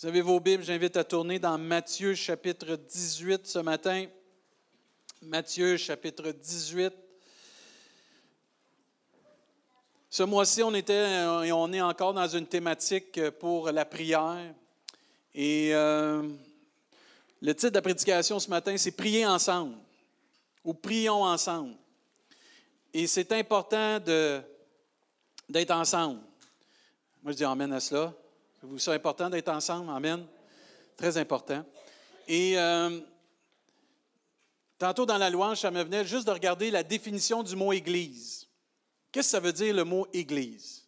Vous avez vos Bibles, j'invite à tourner dans Matthieu chapitre 18 ce matin. Matthieu chapitre 18. Ce mois-ci, on était et on est encore dans une thématique pour la prière. Et euh, le titre de la prédication ce matin, c'est Prier ensemble ou Prions ensemble. Et c'est important d'être ensemble. Moi, je dis Amen à cela. Vous c'est important d'être ensemble. Amen. Très important. Et euh, tantôt dans la louange, ça me venait juste de regarder la définition du mot Église. Qu'est-ce que ça veut dire le mot Église?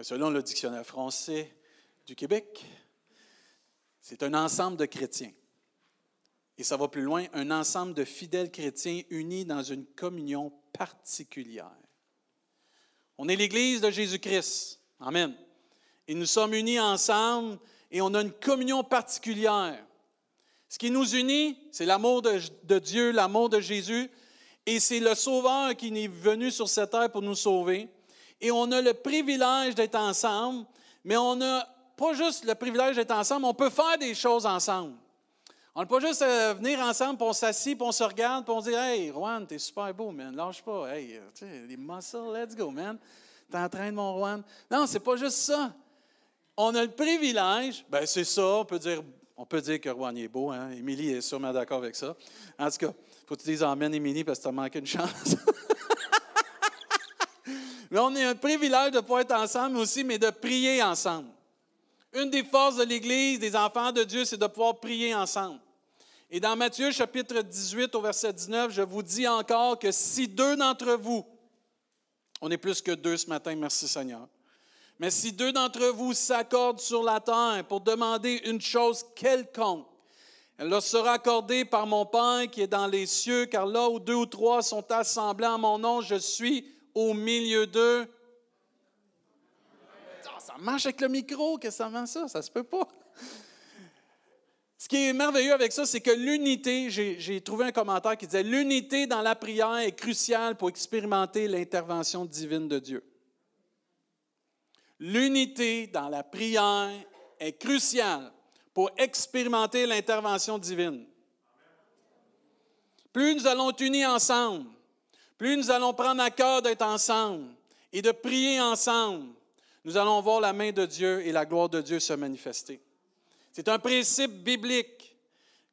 Selon le dictionnaire français du Québec, c'est un ensemble de chrétiens. Et ça va plus loin, un ensemble de fidèles chrétiens unis dans une communion particulière. On est l'Église de Jésus-Christ. Amen. Et nous sommes unis ensemble et on a une communion particulière. Ce qui nous unit, c'est l'amour de, de, Dieu, l'amour de Jésus, et c'est le Sauveur qui est venu sur cette terre pour nous sauver. Et on a le privilège d'être ensemble, mais on n'a pas juste le privilège d'être ensemble, on peut faire des choses ensemble. On ne peut pas juste venir ensemble, puis on s'assied, puis on se regarde, puis on dit Hey, Juan, t'es super beau, man, lâche pas. Hey, les muscles, let's go, man. T'entraînes mon Juan. Non, c'est pas juste ça on a le privilège, ben c'est ça, on peut dire, on peut dire que Rouen est beau, hein? Émilie est sûrement d'accord avec ça. En tout cas, il faut que tu dises Amen, Émilie, parce que tu as manqué une chance. mais on a un privilège de pouvoir être ensemble aussi, mais de prier ensemble. Une des forces de l'Église, des enfants de Dieu, c'est de pouvoir prier ensemble. Et dans Matthieu chapitre 18 au verset 19, je vous dis encore que si deux d'entre vous, on est plus que deux ce matin, merci Seigneur, mais si deux d'entre vous s'accordent sur la terre pour demander une chose quelconque, elle leur sera accordée par mon Père qui est dans les cieux, car là où deux ou trois sont assemblés en mon nom, je suis au milieu d'eux. Ah, ça marche avec le micro, que ça ça? Ça se peut pas. Ce qui est merveilleux avec ça, c'est que l'unité, j'ai trouvé un commentaire qui disait, l'unité dans la prière est cruciale pour expérimenter l'intervention divine de Dieu. L'unité dans la prière est cruciale pour expérimenter l'intervention divine. Plus nous allons être unis ensemble, plus nous allons prendre à cœur d'être ensemble et de prier ensemble, nous allons voir la main de Dieu et la gloire de Dieu se manifester. C'est un principe biblique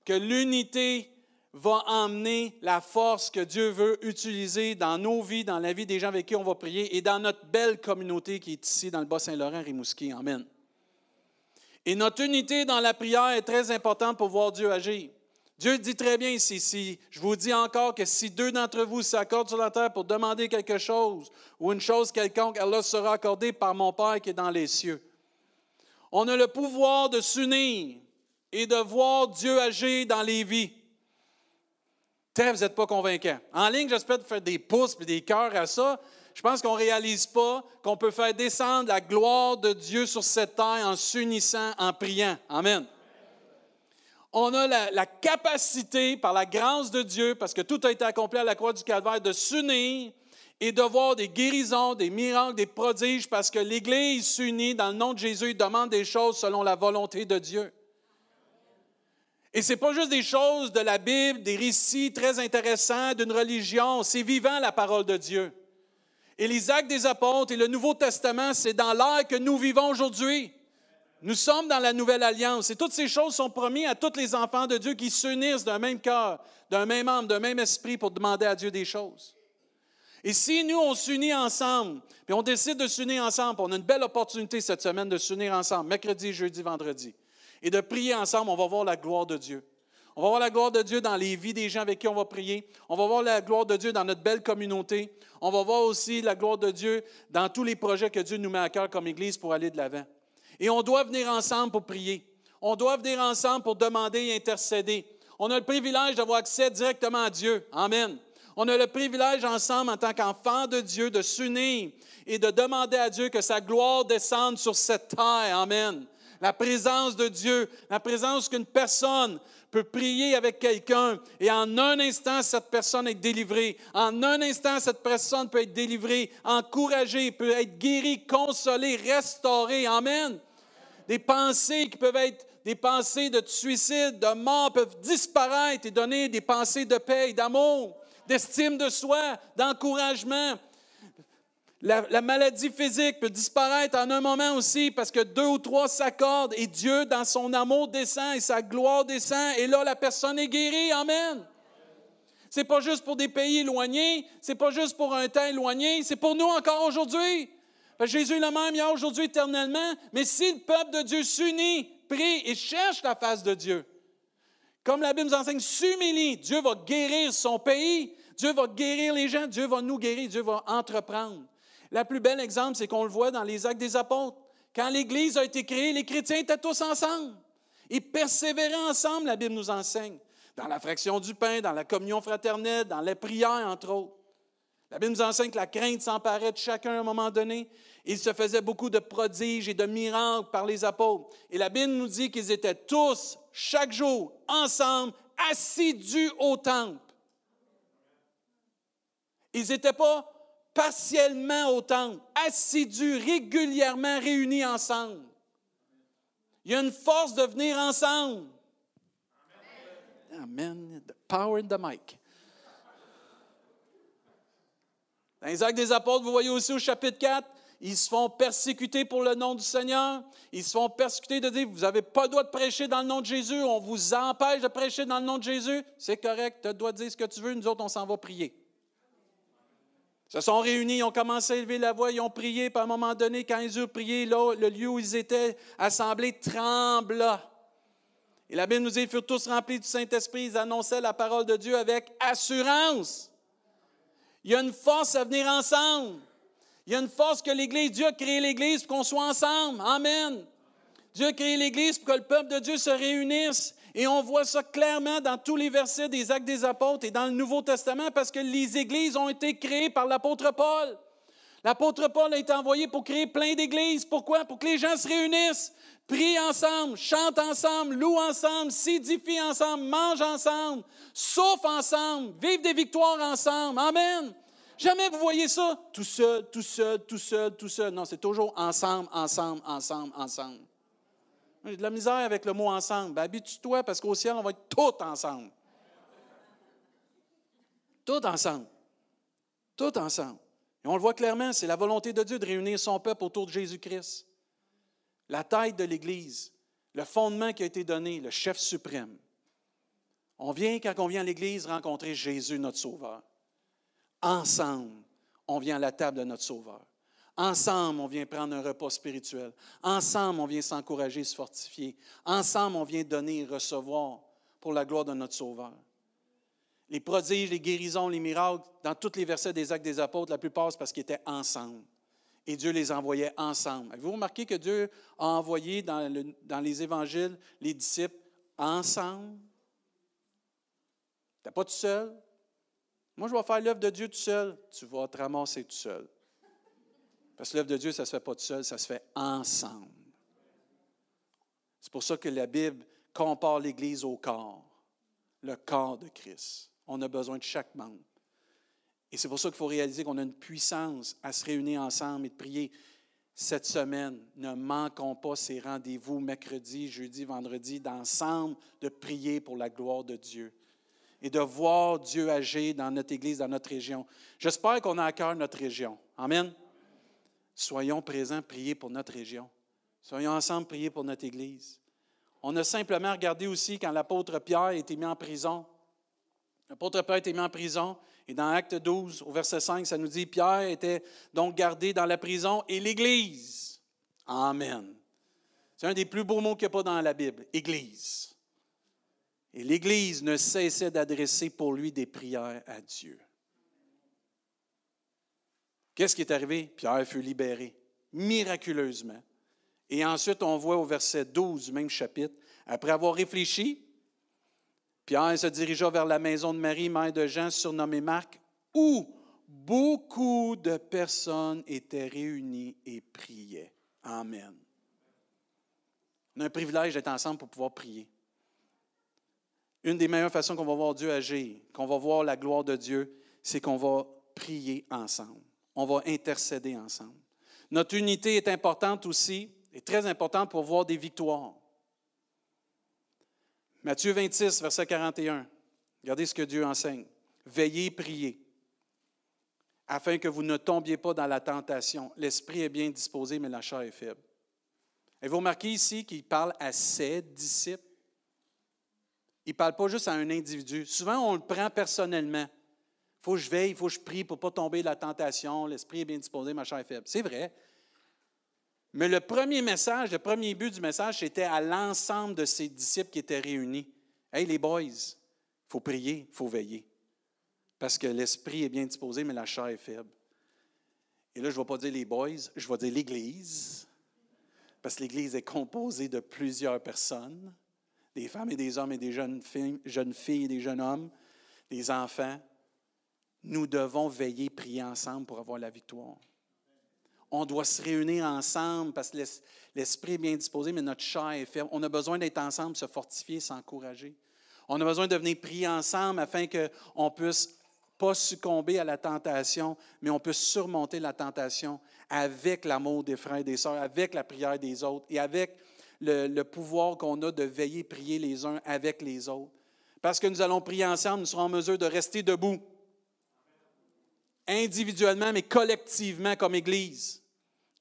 que l'unité va emmener la force que Dieu veut utiliser dans nos vies, dans la vie des gens avec qui on va prier et dans notre belle communauté qui est ici dans le Bas-Saint-Laurent, Rimouski. Amen. Et notre unité dans la prière est très importante pour voir Dieu agir. Dieu dit très bien ici, je vous dis encore que si deux d'entre vous s'accordent sur la terre pour demander quelque chose ou une chose quelconque, elle leur sera accordée par mon Père qui est dans les cieux. On a le pouvoir de s'unir et de voir Dieu agir dans les vies vous n'êtes pas convaincant. En ligne, j'espère de faire des pouces et des cœurs à ça. Je pense qu'on ne réalise pas qu'on peut faire descendre la gloire de Dieu sur cette terre en s'unissant, en priant. Amen. On a la, la, capacité, par la grâce de Dieu, parce que tout a été accompli à la croix du Calvaire, de s'unir et de voir des guérisons, des miracles, des prodiges, parce que l'Église s'unit dans le nom de Jésus et demande des choses selon la volonté de Dieu. Et ce n'est pas juste des choses de la Bible, des récits très intéressants d'une religion, c'est vivant la parole de Dieu. Et les actes des apôtres et le Nouveau Testament, c'est dans l'ère que nous vivons aujourd'hui. Nous sommes dans la nouvelle alliance et toutes ces choses sont promises à tous les enfants de Dieu qui s'unissent d'un même cœur, d'un même âme, d'un même esprit pour demander à Dieu des choses. Et si nous, on s'unit ensemble, puis on décide de s'unir ensemble, on a une belle opportunité cette semaine de s'unir ensemble, mercredi, jeudi, vendredi et de prier ensemble, on va voir la gloire de Dieu. On va voir la gloire de Dieu dans les vies des gens avec qui on va prier. On va voir la gloire de Dieu dans notre belle communauté. On va voir aussi la gloire de Dieu dans tous les projets que Dieu nous met à cœur comme Église pour aller de l'avant. Et on doit venir ensemble pour prier. On doit venir ensemble pour demander et intercéder. On a le privilège d'avoir accès directement à Dieu. Amen. On a le privilège ensemble, en tant qu'enfants de Dieu, de s'unir et de demander à Dieu que sa gloire descende sur cette terre. Amen la présence de Dieu, la présence qu'une personne peut prier avec quelqu'un et en un instant, cette personne est délivrée. En un instant, cette personne peut être délivrée, encouragée, peut être guérie, consolée, restaurée. Amen. des pensées qui peuvent être des pensées de suicide, de mort, peuvent disparaître et donner des pensées de paix, d'amour, d'estime de soi, d'encouragement. La, maladie physique peut disparaître en un moment aussi parce que deux ou trois s'accordent et Dieu, dans son amour, descend et sa gloire descend et là, la personne est guérie. Amen. C'est pas juste pour des pays éloignés, c'est pas juste pour un temps éloigné, c'est pour nous encore aujourd'hui. Jésus est le même hier, aujourd'hui, éternellement. Mais si le peuple de Dieu s'unit, prie et cherche la face de Dieu, comme la Bible nous enseigne, s'humilie, Dieu va guérir son pays, Dieu va guérir les gens, Dieu va nous guérir, Dieu va entreprendre. Le plus bel exemple, c'est qu'on le voit dans les actes des apôtres. Quand l'Église a été créée, les chrétiens étaient tous ensemble. Ils persévéraient ensemble, la Bible nous enseigne. Dans la fraction du pain, dans la communion fraternelle, dans les prières, entre autres. La Bible nous enseigne que la crainte s'emparait de chacun à un moment donné. Il se faisait beaucoup de prodiges et de miracles par les apôtres. Et la Bible nous dit qu'ils étaient tous, chaque jour, ensemble, assidus au temple. Ils n'étaient pas partiellement au temple, assidus, régulièrement réunis ensemble. Il y a une force de venir ensemble. Amen. The power in the mic. Dans les actes des apôtres, vous voyez aussi au chapitre 4, ils se font persécuter pour le nom du Seigneur. Ils se font persécuter de dire, vous n'avez pas le droit de prêcher dans le nom de Jésus, on vous empêche de prêcher dans le nom de Jésus. C'est correct, tu de dire ce que tu veux, nous autres, on s'en va prier. Se sont réunis, ils ont commencé à élever la voix, ils ont prié, puis à un moment donné, quand ils eurent prié, le lieu où ils étaient assemblés trembla. Et la Bible nous dit, ils furent tous remplis du Saint-Esprit, ils annonçaient la parole de Dieu avec assurance. Il y a une force à venir ensemble. Il y a une force que l'Église, Dieu a créé l'Église pour qu'on soit ensemble. Amen. Dieu a créé l'Église pour que le peuple de Dieu se réunisse. Et on voit ça clairement dans tous les versets des Actes des Apôtres et dans le Nouveau Testament parce que les églises ont été créées par l'apôtre Paul. L'apôtre Paul a été envoyé pour créer plein d'églises. Pourquoi? Pour que les gens se réunissent, prient ensemble, chantent ensemble, louent ensemble, s'édifient ensemble, mangent ensemble, souffrent ensemble, vivent des victoires ensemble. Amen. Jamais vous voyez ça tout seul, tout seul, tout seul, tout seul. Non, c'est toujours ensemble, ensemble, ensemble, ensemble. De la misère avec le mot ensemble. Ben, habitue-toi parce qu'au ciel, on va être tous ensemble. Tout ensemble. Tout ensemble. Et on le voit clairement, c'est la volonté de Dieu de réunir son peuple autour de Jésus-Christ. La tête de l'Église, le fondement qui a été donné, le chef suprême. On vient, quand on vient à l'Église, rencontrer Jésus, notre Sauveur. Ensemble, on vient à la table de notre Sauveur. Ensemble, on vient prendre un repas spirituel. Ensemble, on vient s'encourager, se fortifier. Ensemble, on vient donner et recevoir pour la gloire de notre Sauveur les prodiges, les guérisons, les miracles, dans tous les versets des actes des apôtres, la plupart, c'est parce qu'ils étaient ensemble. Et Dieu les envoyait ensemble. Avez-vous remarqué que Dieu a envoyé dans, les évangiles les disciples ensemble? Tu pas tout seul? Moi, je vais faire l'œuvre de Dieu tout seul. Tu vas te ramasser tout seul. Parce que l'œuvre de Dieu, ça ne se fait pas tout seul, ça se fait ensemble. C'est pour ça que la Bible compare l'Église au corps, le corps de Christ. On a besoin de chaque membre. Et c'est pour ça qu'il faut réaliser qu'on a une puissance à se réunir ensemble et de prier. Cette semaine, ne manquons pas ces rendez-vous mercredi, jeudi, vendredi, d'ensemble, de prier pour la gloire de Dieu et de voir Dieu agir dans notre Église, dans notre région. J'espère qu'on a à cœur notre région. Amen. Soyons présents, prier pour notre région. Soyons ensemble, prier pour notre Église. On a simplement regardé aussi quand l'apôtre Pierre a été mis en prison. L'apôtre Pierre a été mis en prison. Et dans Acte 12, au verset 5, ça nous dit Pierre était donc gardé dans la prison et l'Église. Amen. C'est un des plus beaux mots qu'il n'y a pas dans la Bible, Église. Et l'Église ne cessait d'adresser pour lui des prières à Dieu. Qu'est-ce qui est arrivé? Pierre fut libéré, miraculeusement. Et ensuite, on voit au verset 12 du même chapitre, après avoir réfléchi, Pierre se dirigea vers la maison de Marie, mère de Jean, surnommée Marc, où beaucoup de personnes étaient réunies et priaient. Amen. On a un privilège d'être ensemble pour pouvoir prier. Une des meilleures façons qu'on va voir Dieu agir, qu'on va voir la gloire de Dieu, c'est qu'on va prier ensemble. On va intercéder ensemble. Notre unité est importante aussi est très importante pour voir des victoires. Matthieu 26, verset 41. Regardez ce que Dieu enseigne. Veillez, priez, afin que vous ne tombiez pas dans la tentation. L'esprit est bien disposé, mais la chair est faible. Et vous remarquez ici qu'il parle à ses disciples? Il ne parle pas juste à un individu. Souvent, on le prend personnellement. Faut que je veille, il faut que je prie pour ne pas tomber dans la tentation. L'esprit est bien disposé, ma chair est faible. C'est vrai. Mais le premier message, le premier but du message, c'était à l'ensemble de ses disciples qui étaient réunis. Hey, les boys, il faut prier, il faut veiller. Parce que l'esprit est bien disposé, mais la chair est faible. Et là, je ne vais pas dire les boys, je vais dire l'Église. Parce que l'Église est composée de plusieurs personnes des femmes et des hommes et des jeunes filles, jeunes filles et des jeunes hommes, des enfants, nous devons veiller, prier ensemble pour avoir la victoire. On doit se réunir ensemble parce que l'esprit est bien disposé, mais notre chair est faible. On a besoin d'être ensemble, se fortifier, s'encourager. On a besoin de venir prier ensemble afin qu'on puisse pas succomber à la tentation, mais on puisse surmonter la tentation avec l'amour des frères et des sœurs, avec la prière des autres et avec le, pouvoir qu'on a de veiller, prier les uns avec les autres. Parce que nous allons prier ensemble, nous serons en mesure de rester debout, individuellement, mais collectivement comme Église,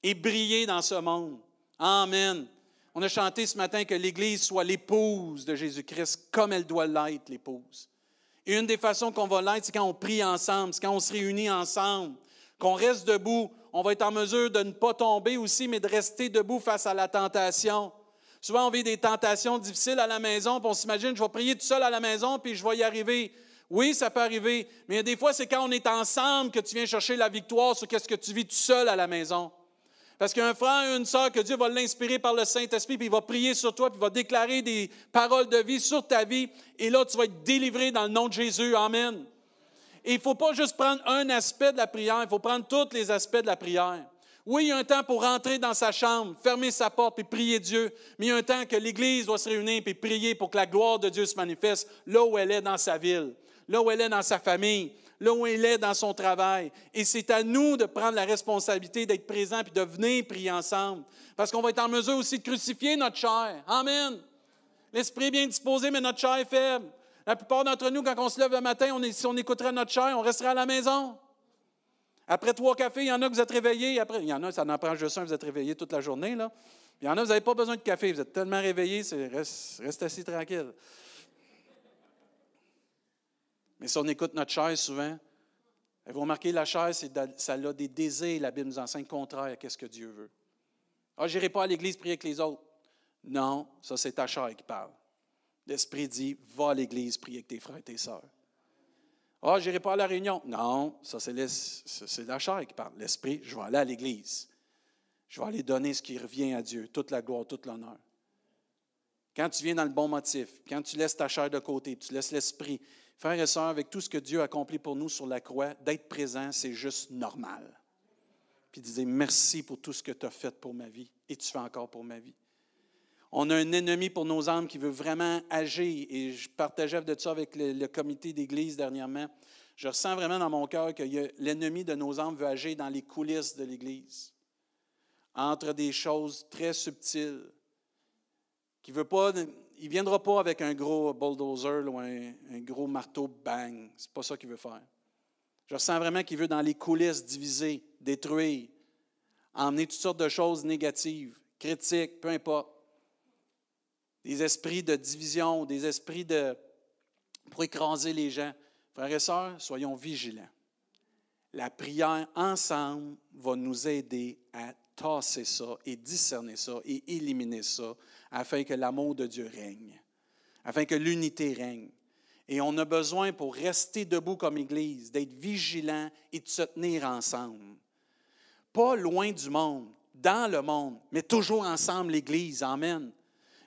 et briller dans ce monde. Amen. On a chanté ce matin que l'Église soit l'épouse de Jésus-Christ comme elle doit l'être, l'épouse. Et une des façons qu'on va l'être, c'est quand on prie ensemble, c'est quand on se réunit ensemble, qu'on reste debout. On va être en mesure de ne pas tomber aussi, mais de rester debout face à la tentation. Souvent, on vit des tentations difficiles à la maison, puis on s'imagine, je vais prier tout seul à la maison, puis je vais y arriver. Oui, ça peut arriver, mais des fois, c'est quand on est ensemble que tu viens chercher la victoire sur ce que tu vis tout seul à la maison. Parce qu'il y a un frère et une sœur que Dieu va l'inspirer par le Saint-Esprit, puis il va prier sur toi, puis il va déclarer des paroles de vie sur ta vie, et là, tu vas être délivré dans le nom de Jésus. Amen. Et il ne faut pas juste prendre un aspect de la prière, il faut prendre tous les aspects de la prière. Oui, il y a un temps pour rentrer dans sa chambre, fermer sa porte et prier Dieu, mais il y a un temps que l'Église doit se réunir et prier pour que la gloire de Dieu se manifeste là où elle est dans sa ville, là où elle est dans sa famille, là où elle est dans son travail. Et c'est à nous de prendre la responsabilité d'être présents et de venir prier ensemble, parce qu'on va être en mesure aussi de crucifier notre chair. Amen. L'esprit est bien disposé, mais notre chair est faible. La plupart d'entre nous, quand on se lève le matin, on si on écouterait notre chair, on resterait à la maison. Après trois cafés, il y en a que vous êtes réveillés. Après, il y en a, ça en prend juste un, vous êtes réveillés toute la journée. Il y en a, vous n'avez pas besoin de café. Vous êtes tellement réveillés, reste, reste assis tranquille. Mais si on écoute notre chair souvent, vous remarquez, la chair, ça a des désirs, la Bible nous enseigne contraire à ce que Dieu veut. Ah, je n'irai pas à l'église prier avec les autres. Non, ça c'est ta chair qui parle. L'Esprit dit, va à l'église prier avec tes frères et tes sœurs. Ah, je n'irai pas à la réunion. Non, ça, c'est la chair qui parle. L'esprit, je vais aller à l'église. Je vais aller donner ce qui revient à Dieu, toute la gloire, toute l'honneur. Quand tu viens dans le bon motif, quand tu laisses ta chair de côté, tu laisses l'esprit, frères et sœurs, avec tout ce que Dieu a accompli pour nous sur la croix, d'être présent, c'est juste normal. Puis disait merci pour tout ce que tu as fait pour ma vie et tu fais encore pour ma vie. On a un ennemi pour nos âmes qui veut vraiment agir. Et je partageais de ça avec le, comité d'église dernièrement. Je ressens vraiment dans mon cœur que l'ennemi de nos âmes veut agir dans les coulisses de l'église, entre des choses très subtiles. Qui veut pas, il ne viendra pas avec un gros bulldozer ou un, un gros marteau bang. Ce n'est pas ça qu'il veut faire. Je ressens vraiment qu'il veut dans les coulisses diviser, détruire, emmener toutes sortes de choses négatives, critiques, peu importe des esprits de division, des esprits de, pour écraser les gens. Frères et sœurs, soyons vigilants. La prière ensemble va nous aider à tasser ça et discerner ça et éliminer ça afin que l'amour de Dieu règne, afin que l'unité règne. Et on a besoin pour rester debout comme Église, d'être vigilant et de se tenir ensemble. Pas loin du monde, dans le monde, mais toujours ensemble l'Église. Amen.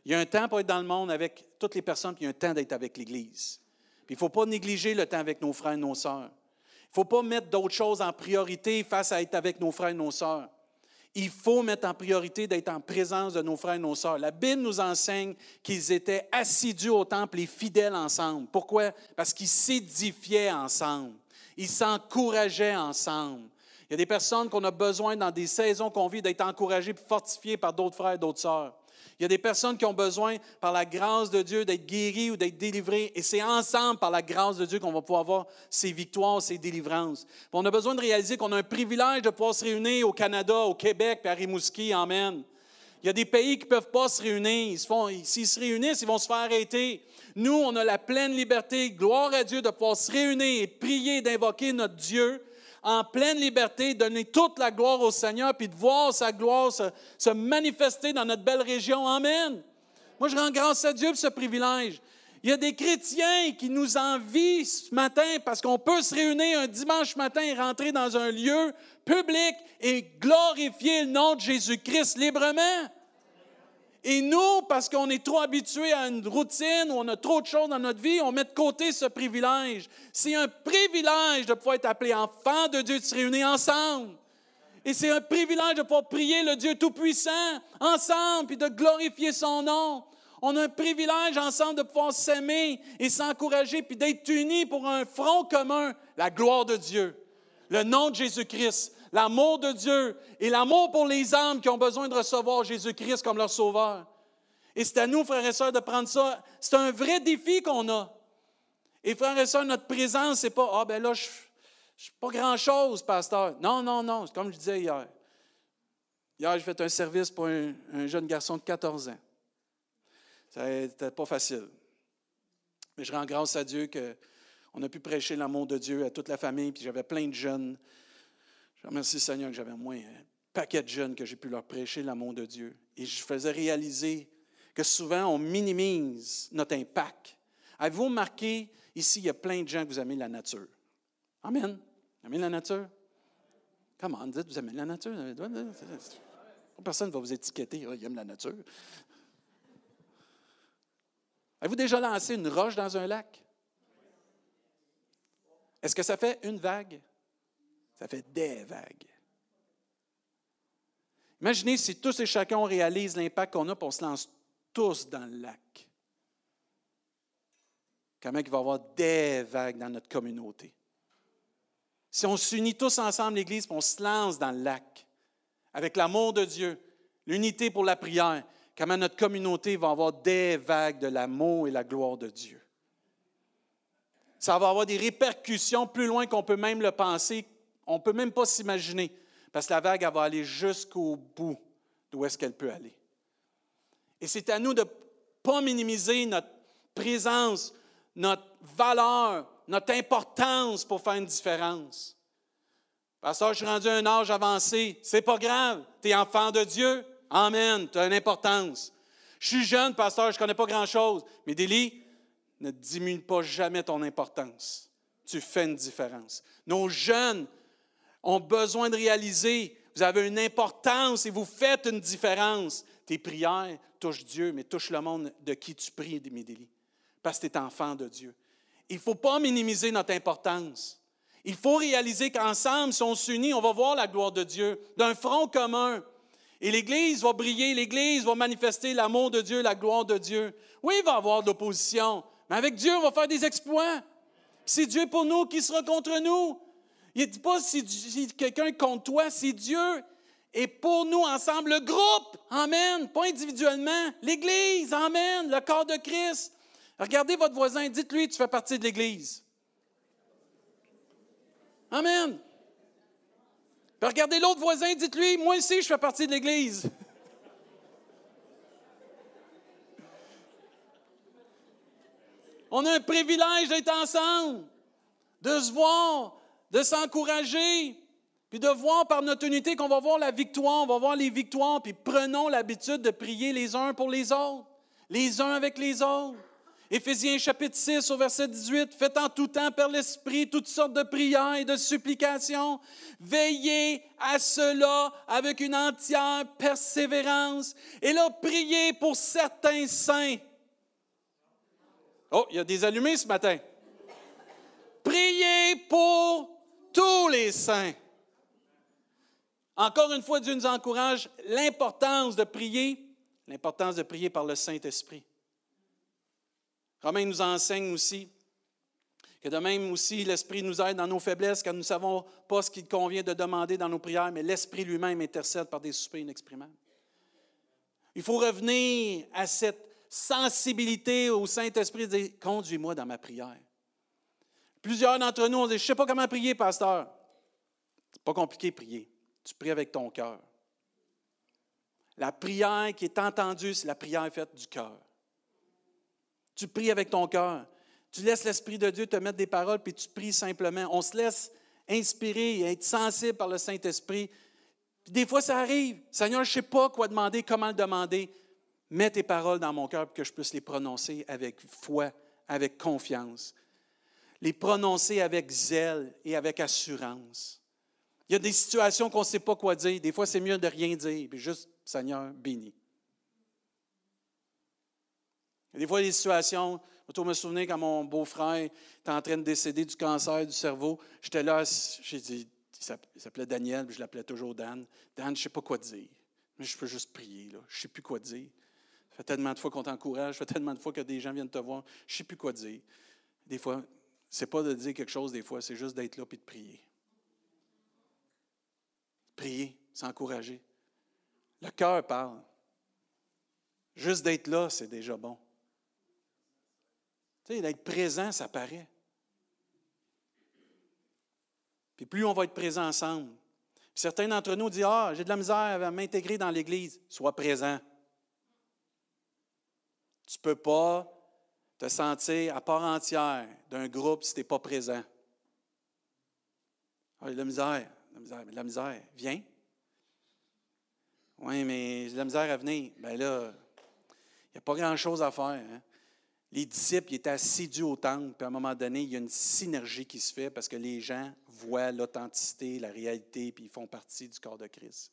Il y a un temps pour être dans le monde avec toutes les personnes, puis il y a un temps d'être avec l'Église. il ne faut pas négliger le temps avec nos frères et nos sœurs. Il ne faut pas mettre d'autres choses en priorité face à être avec nos frères et nos sœurs. Il faut mettre en priorité d'être en présence de nos frères et nos sœurs. La Bible nous enseigne qu'ils étaient assidus au temple et fidèles ensemble. Pourquoi? Parce qu'ils s'édifiaient ensemble. Ils s'encourageaient ensemble. Il y a des personnes qu'on a besoin dans des saisons qu'on vit d'être encouragées et fortifiées par d'autres frères et d'autres sœurs. Il y a des personnes qui ont besoin, par la grâce de Dieu, d'être guéries ou d'être délivrées. Et c'est ensemble, par la grâce de Dieu, qu'on va pouvoir avoir ces victoires, ces délivrances. on a besoin de réaliser qu'on a un privilège de pouvoir se réunir au Canada, au Québec, puis à Rimouski. Amen. Il y a des pays qui ne peuvent pas se réunir. S'ils se réunissent, ils vont se faire arrêter. Nous, on a la pleine liberté, gloire à Dieu, de pouvoir se réunir et prier, d'invoquer notre Dieu en pleine liberté, donner toute la gloire au Seigneur, puis de voir sa gloire se, manifester dans notre belle région. Amen. Moi, je rends grâce à Dieu pour ce privilège. Il y a des chrétiens qui nous envient ce matin parce qu'on peut se réunir un dimanche matin et rentrer dans un lieu public et glorifier le nom de Jésus-Christ librement. Et nous, parce qu'on est trop habitués à une routine ou on a trop de choses dans notre vie, on met de côté ce privilège. C'est un privilège de pouvoir être appelé enfant de Dieu, de se réunir ensemble. Et c'est un privilège de pouvoir prier le Dieu Tout-Puissant ensemble, puis de glorifier son nom. On a un privilège ensemble de pouvoir s'aimer et s'encourager, puis d'être unis pour un front commun, la gloire de Dieu, le nom de Jésus-Christ, l'amour de Dieu et l'amour pour les âmes qui ont besoin de recevoir Jésus-Christ comme leur sauveur. Et c'est à nous, frères et sœurs, de prendre ça. C'est un vrai défi qu'on a. Et frères et sœurs, notre présence, c'est pas, ah ben là, je ne suis pas grand-chose, pasteur. Non, non, non, c'est comme je disais hier. Hier, j'ai fait un service pour un, un jeune garçon de 14 ans. Ça n'était pas facile. Mais je rends grâce à Dieu qu'on a pu prêcher l'amour de Dieu à toute la famille, puis j'avais plein de jeunes je remercie Seigneur que j'avais moins un paquet de jeunes que j'ai pu leur prêcher l'amour de Dieu. Et je faisais réaliser que souvent on minimise notre impact. Avez-vous remarqué, ici, il y a plein de gens que vous aimez la nature? Amen. Vous aimez la nature? Comment dites, vous aimez la nature? Personne ne va vous étiqueter, il aime la nature. Avez-vous déjà lancé une roche dans un lac? Est-ce que ça fait une vague? Ça fait des vagues. Imaginez si tous et chacun réalisent l'impact qu'on a, on se lance tous dans le lac. Comment il va y avoir des vagues dans notre communauté? Si on s'unit tous ensemble, l'Église, on se lance dans le lac, avec l'amour de Dieu, l'unité pour la prière, comment notre communauté va avoir des vagues de l'amour et la gloire de Dieu? Ça va avoir des répercussions plus loin qu'on peut même le penser, on ne peut même pas s'imaginer, parce que la vague, elle va aller jusqu'au bout d'où est-ce qu'elle peut aller. Et c'est à nous de ne pas minimiser notre présence, notre valeur, notre importance pour faire une différence. Pasteur, je suis rendu à un âge avancé. C'est pas grave. Tu es enfant de Dieu. Amen. Tu as une importance. Je suis jeune, pasteur, je ne connais pas grand-chose. Mais Délie, ne diminue pas jamais ton importance. Tu fais une différence. Nos jeunes ont besoin de réaliser, vous avez une importance et vous faites une différence. Tes prières touchent Dieu, mais touchent le monde de qui tu pries, mes délits, parce que tu es enfant de Dieu. Il ne faut pas minimiser notre importance. Il faut réaliser qu'ensemble, si on s'unit, on va voir la gloire de Dieu d'un front commun. Et l'Église va briller, l'Église va manifester l'amour de Dieu, la gloire de Dieu. Oui, il va y avoir de l'opposition, mais avec Dieu, on va faire des exploits. C'est Dieu pour nous qui sera contre nous. Il ne dit pas si, quelqu'un est contre toi, si Dieu est pour nous ensemble, le groupe, Amen, pas individuellement, l'Église, Amen, le corps de Christ. Regardez votre voisin, dites-lui, tu fais partie de l'Église. Amen. regardez l'autre voisin, dites-lui, moi aussi, je fais partie de l'Église. On a un privilège d'être ensemble, de se voir, de s'encourager, puis de voir par notre unité qu'on va voir la victoire, on va voir les victoires, puis prenons l'habitude de prier les uns pour les autres, les uns avec les autres. Éphésiens chapitre 6 au verset 18, faites en tout temps par l'Esprit toutes sortes de prières et de supplications. Veillez à cela avec une entière persévérance. Et là, priez pour certains saints. Oh, il y a des allumés ce matin. Priez pour tous les saints. Encore une fois, Dieu nous encourage l'importance de prier, l'importance de prier par le Saint-Esprit. Romain nous enseigne aussi Que de même aussi, l'Esprit nous aide dans nos faiblesses, quand nous ne savons pas ce qu'il convient de demander dans nos prières, mais l'Esprit lui-même intercède par des soupers inexprimables. Il faut revenir à cette sensibilité au Saint-Esprit de dire Conduis-moi dans ma prière. Plusieurs d'entre nous ont dit Je ne sais pas comment prier, pasteur. C'est pas compliqué de prier. Tu pries avec ton cœur. La prière qui est entendue, c'est la prière faite du cœur. Tu pries avec ton cœur. Tu laisses l'Esprit de Dieu te mettre des paroles, puis tu pries simplement. On se laisse inspirer et être sensible par le Saint-Esprit. Des fois, ça arrive. Seigneur, je ne sais pas quoi demander, comment le demander. Mets tes paroles dans mon cœur pour que je puisse les prononcer avec foi, avec confiance. Les prononcer avec zèle et avec assurance. Il y a des situations qu'on ne sait pas quoi dire. Des fois, c'est mieux de rien dire, puis juste, Seigneur, béni. Des fois, des situations, je me souvenir quand mon beau-frère était en train de décéder du cancer du cerveau, j'étais là, j'ai dit, il s'appelait Daniel, puis je l'appelais toujours Dan. Dan, je ne sais pas quoi dire, mais je peux juste prier, là. je ne sais plus quoi dire. Ça fait tellement de fois qu'on t'encourage, ça fait tellement de fois que des gens viennent te voir, je ne sais plus quoi dire. Des fois, ce n'est pas de dire quelque chose, des fois, c'est juste d'être là et de prier. Prier, s'encourager. Le cœur parle. Juste d'être là, c'est déjà bon. Tu sais, d'être présent, ça paraît. Puis plus on va être présent ensemble. certains d'entre nous disent Ah, j'ai de la misère à m'intégrer dans l'Église. Sois présent. Tu ne peux pas te sentir à part entière d'un groupe si tu n'es pas présent. Ah, de la misère. De la misère, de la misère. Viens. Oui, mais de la misère à venir. Bien là, il n'y a pas grand-chose à faire. Hein? les disciples étaient assidus au temple, puis à un moment donné, il y a une synergie qui se fait parce que les gens voient l'authenticité, la réalité, puis ils font partie du corps de Christ.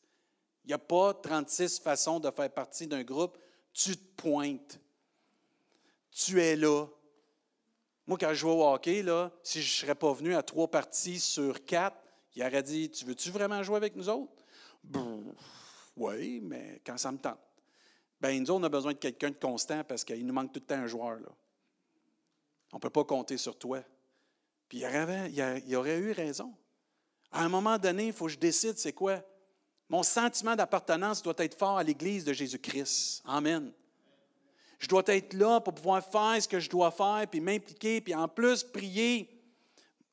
Il n'y a pas 36 façons de faire partie d'un groupe. Tu te pointes. Tu es là. Moi, quand je jouais au hockey, si je ne serais pas venu à trois parties sur quatre, il aurait dit Tu veux-tu vraiment jouer avec nous autres Oui, mais quand ça me tente. Bien, nous, on a besoin de quelqu'un de constant parce qu'il nous manque tout le temps un joueur. On ne peut pas compter sur toi. Puis il, aurait, il aurait eu raison. À un moment donné, il faut que je décide c'est quoi? Mon sentiment d'appartenance doit être fort à l'Église de Jésus-Christ. Amen. Je dois être là pour pouvoir faire ce que je dois faire, puis m'impliquer, puis en plus prier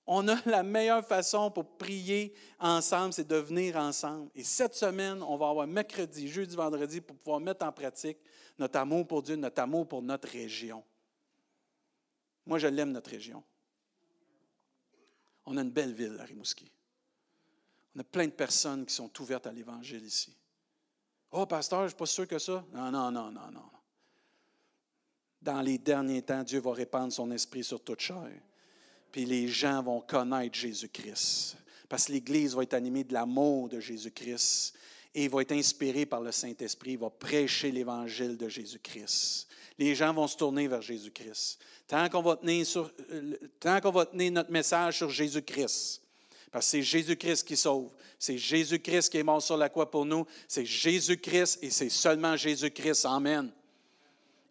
on a la meilleure façon pour prier ensemble, c'est de venir ensemble. Et cette semaine, on va avoir mercredi, jeudi, vendredi pour pouvoir mettre en pratique notre amour pour Dieu, notre amour pour notre région. Moi, je l'aime, notre région. On a une belle ville à Rimouski. On a plein de personnes qui sont ouvertes à l'Évangile ici. Oh, pasteur, je ne suis pas sûr que ça. Non, non, non, non, non. Dans les derniers temps, Dieu va répandre son esprit sur toute chair puis les gens vont connaître Jésus-Christ. Parce que l'Église va être animée de l'amour de Jésus-Christ et va être inspirée par le Saint-Esprit, va prêcher l'Évangile de Jésus-Christ. Les gens vont se tourner vers Jésus-Christ. Tant qu'on va, tenir euh, va tenir notre message sur Jésus-Christ, parce que c'est Jésus-Christ qui sauve. C'est Jésus-Christ qui est mort sur la croix pour nous. C'est Jésus-Christ et c'est seulement Jésus-Christ. Amen.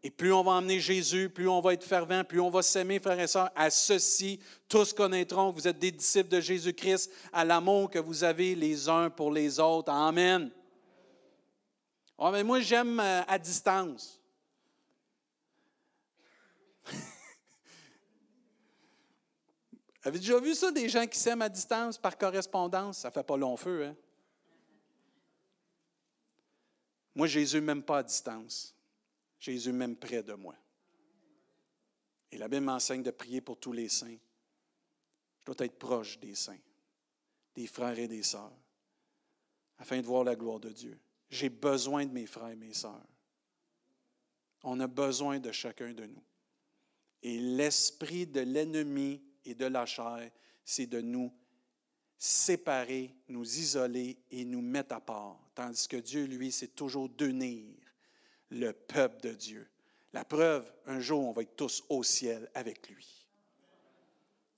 Et plus on va emmener Jésus, plus on va être fervent, plus on va s'aimer, frères et sœurs. À ceci, tous connaîtront que vous êtes des disciples de Jésus-Christ, à l'amour que vous avez les uns pour les autres. Amen. Oh, mais moi, j'aime euh, à distance. Avez-vous déjà vu ça, des gens qui s'aiment à distance par correspondance? Ça ne fait pas long feu, hein? Moi, Jésus même pas à distance. Jésus même près de moi. Et la Bible m'enseigne de prier pour tous les saints. Je dois être proche des saints, des frères et des sœurs, afin de voir la gloire de Dieu. J'ai besoin de mes frères et mes sœurs. On a besoin de chacun de nous. Et l'esprit de l'ennemi et de la chair, c'est de nous séparer, nous isoler et nous mettre à part. Tandis que Dieu, lui, c'est toujours d'unir le peuple de Dieu. La preuve, un jour, on va être tous au ciel avec lui.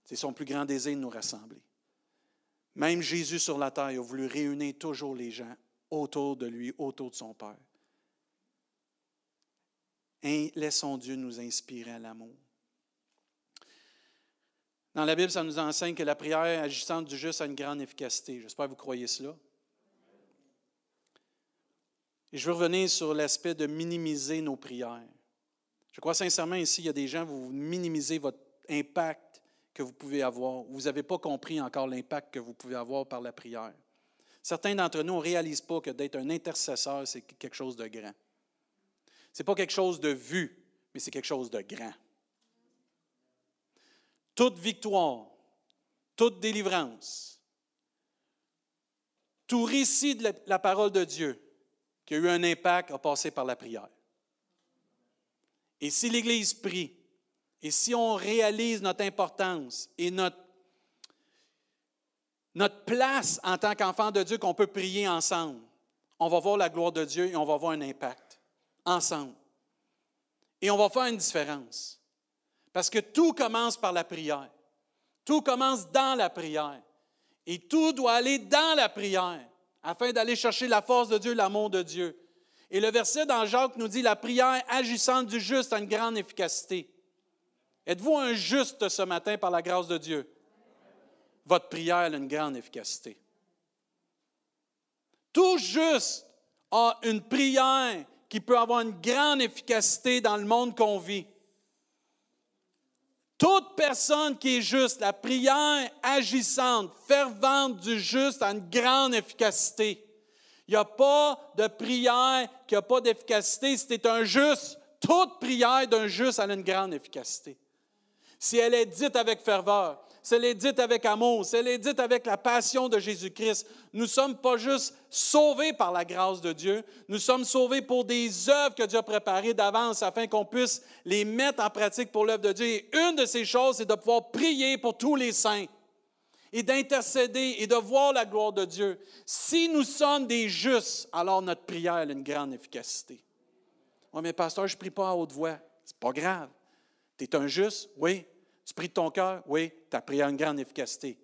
C'est son plus grand désir de nous rassembler. Même Jésus sur la terre a voulu réunir toujours les gens autour de lui, autour de son Père. Laissons Dieu nous inspirer à l'amour. Dans la Bible, ça nous enseigne que la prière agissante du juste a une grande efficacité. J'espère que vous croyez cela. Et je veux revenir sur l'aspect de minimiser nos prières. Je crois sincèrement ici, il y a des gens, vous minimisez votre impact que vous pouvez avoir. Vous n'avez pas compris encore l'impact que vous pouvez avoir par la prière. Certains d'entre nous, ne réalise pas que d'être un intercesseur, c'est quelque chose de grand. Ce n'est pas quelque chose de vu, mais c'est quelque chose de grand. Toute victoire, toute délivrance, tout récit de la parole de Dieu qui a eu un impact a passé par la prière. Et si l'Église prie, et si on réalise notre importance et notre, notre place en tant qu'enfant de Dieu qu'on peut prier ensemble, on va voir la gloire de Dieu et on va voir un impact ensemble. Et on va faire une différence. Parce que tout commence par la prière. Tout commence dans la prière. Et tout doit aller dans la prière afin d'aller chercher la force de Dieu, l'amour de Dieu. Et le verset dans Jacques nous dit, la prière agissante du juste a une grande efficacité. Êtes-vous un juste ce matin par la grâce de Dieu? Votre prière a une grande efficacité. Tout juste a une prière qui peut avoir une grande efficacité dans le monde qu'on vit. Toute personne qui est juste, la prière agissante, fervente du juste a une grande efficacité. Il n'y a pas de prière qui n'a pas d'efficacité. Si tu un juste, toute prière d'un juste a une grande efficacité. Si elle est dite avec ferveur, si elle est dite avec amour, si elle est dite avec la passion de Jésus-Christ, nous ne sommes pas juste sauvés par la grâce de Dieu, nous sommes sauvés pour des œuvres que Dieu a préparées d'avance afin qu'on puisse les mettre en pratique pour l'œuvre de Dieu. Et une de ces choses, c'est de pouvoir prier pour tous les saints et d'intercéder et de voir la gloire de Dieu. Si nous sommes des justes, alors notre prière a une grande efficacité. Oui, mais pasteur, je ne prie pas à haute voix. C'est pas grave. Tu es un juste? Oui. Tu pries de ton cœur? Oui. Ta prière a une grande efficacité.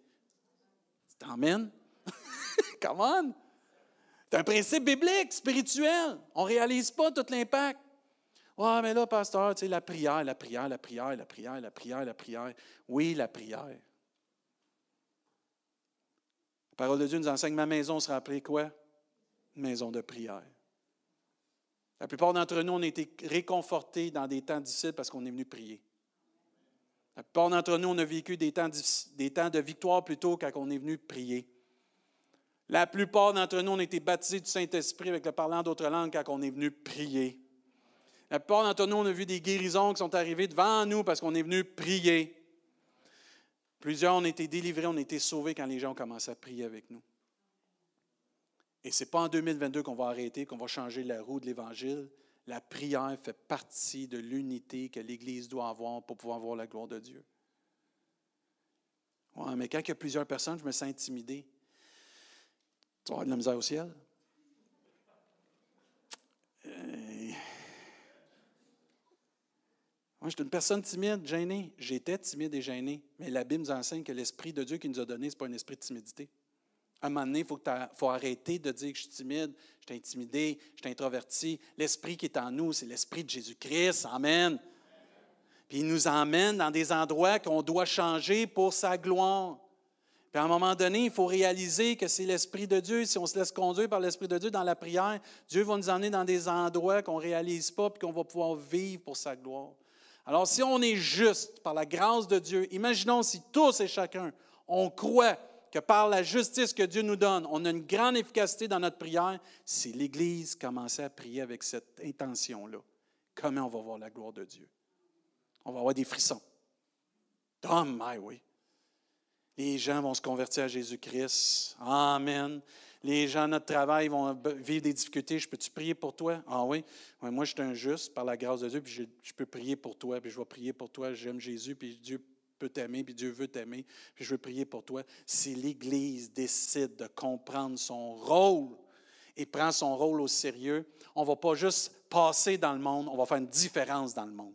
Amen. Come on. C'est un principe biblique, spirituel. On ne réalise pas tout l'impact. Oui, mais là, pasteur, tu sais, la prière, la prière, la prière, la prière, la prière, la prière. Oui, la prière. La parole de Dieu nous enseigne ma maison sera appelée quoi? Une maison de prière. La plupart d'entre nous, on a été réconfortés dans des temps difficiles parce qu'on est venu prier. La plupart d'entre nous, on a vécu des temps, de victoire plutôt quand on est venu prier. La plupart d'entre nous, on a été baptisés du Saint-Esprit avec le parlant d'autres langues quand on est venu prier. La plupart d'entre nous, on a vu des guérisons qui sont arrivées devant nous parce qu'on est venu prier. Plusieurs ont été délivrés, ont été sauvés quand les gens ont commencé à prier avec nous. Et ce n'est pas en 2022 qu'on va arrêter, qu'on va changer la roue de l'Évangile. La prière fait partie de l'unité que l'Église doit avoir pour pouvoir voir la gloire de Dieu. Ouais, mais quand il y a plusieurs personnes, je me sens intimidé. Tu vas de la misère au ciel? Euh, moi, je suis une personne timide, gênée. J'étais timide et gêné. Mais la Bible nous enseigne que l'Esprit de Dieu qui nous a donné, ce n'est pas un esprit de timidité. À un moment donné, il faut, faut, arrêter de dire que je suis timide, je suis intimidé, je suis introverti. L'Esprit qui est en nous, c'est l'Esprit de Jésus-Christ. Amen. Puis il nous emmène dans des endroits qu'on doit changer pour sa gloire. Puis à un moment donné, il faut réaliser que c'est l'Esprit de Dieu. Si on se laisse conduire par l'Esprit de Dieu dans la prière, Dieu va nous emmener dans des endroits qu'on ne réalise pas puis qu'on va pouvoir vivre pour sa gloire. Alors, si on est juste par la grâce de Dieu, imaginons si tous et chacun, on croit que par la justice que Dieu nous donne, on a une grande efficacité dans notre prière, si l'Église commençait à prier avec cette intention-là, comment on va voir la gloire de Dieu? On va avoir des frissons. Oh oui. Les gens vont se convertir à Jésus-Christ. Amen. Les gens notre travail vont vivre des difficultés. Je peux-tu prier pour toi? Ah oui. moi, je suis un juste par la grâce de Dieu, puis je, je, peux prier pour toi, puis je vais prier pour toi. J'aime Jésus, puis Dieu peut t'aimer, puis Dieu veut t'aimer, puis je veux prier pour toi. Si l'Église décide de comprendre son rôle et prend son rôle au sérieux, on ne va pas juste passer dans le monde, on va faire une différence dans le monde.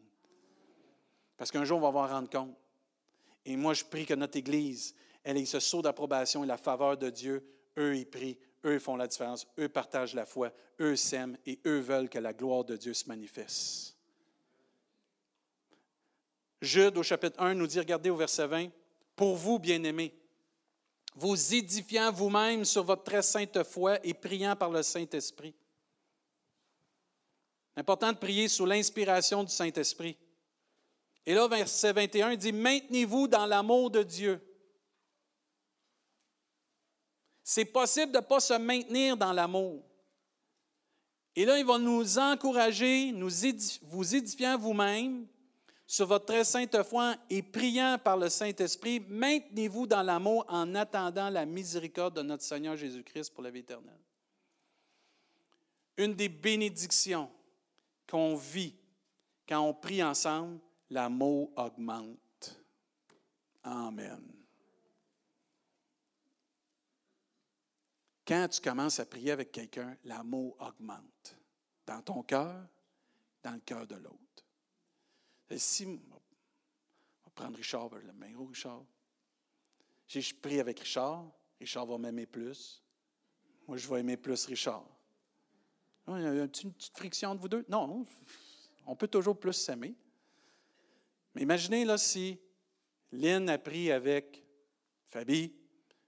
Parce qu'un jour, on va avoir rendre compte. Et moi, je prie que notre Église, elle ait ce saut d'approbation et la faveur de Dieu. Eux, ils prient, eux font la différence, eux partagent la foi, eux s'aiment et eux veulent que la gloire de Dieu se manifeste. Jude, au chapitre 1, nous dit, regardez au verset 20, pour vous, bien-aimés, vous édifiant vous-même sur votre très sainte foi et priant par le Saint-Esprit. Important de prier sous l'inspiration du Saint-Esprit. Et là, verset 21 il dit Maintenez-vous dans l'amour de Dieu. C'est possible de ne pas se maintenir dans l'amour. Et là, il va nous encourager, nous vous édifiant vous-même sur votre très sainte foi et priant par le Saint-Esprit, maintenez-vous dans l'amour en attendant la miséricorde de notre Seigneur Jésus-Christ pour la vie éternelle. Une des bénédictions qu'on vit quand on prie ensemble, l'amour augmente. Amen. Quand tu commences à prier avec quelqu'un, l'amour augmente dans ton cœur, dans le cœur de l'autre. Si, on va prendre Richard, je l'aime bien Richard. Si je prie avec Richard, Richard va m'aimer plus. Moi, je vais aimer plus Richard. Il y a une petite friction entre vous deux? Non, on peut toujours plus s'aimer. Mais imaginez là si Lynn a pris avec Fabi,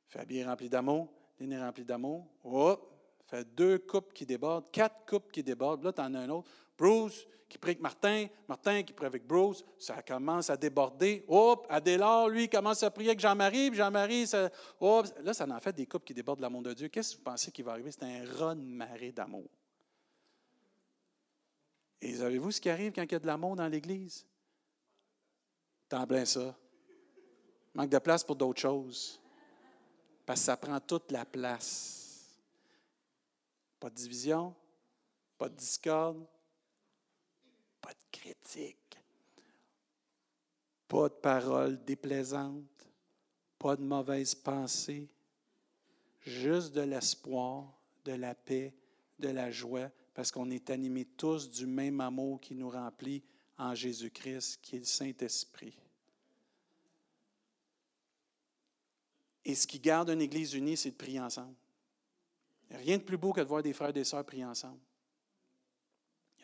Fabi est rempli d'amour, Lynn est rempli d'amour, hop, fait deux coupes qui débordent, quatre coupes qui débordent, là tu en as un autre. Bruce qui prie avec Martin, Martin qui prie avec Bruce, ça commence à déborder. Hop, Adélard, lui, commence à prier avec Jean-Marie, puis Jean-Marie, ça, là, ça en fait des coupes qui débordent de l'amour de Dieu. Qu'est-ce que vous pensez qui va arriver? C'est un de marée d'amour. Et savez-vous ce qui arrive quand il y a de l'amour dans l'Église? T'en plein ça. Manque de place pour d'autres choses. Parce que ça prend toute la place. Pas de division, pas de discorde, pas de critique, pas de paroles déplaisantes, pas de mauvaises pensées, juste de l'espoir, de la paix, de la joie, parce qu'on est animés tous du même amour qui nous remplit en Jésus-Christ, qui est le Saint-Esprit. Et ce qui garde une Église unie, c'est de prier ensemble. Rien de plus beau que de voir des frères et des sœurs prier ensemble.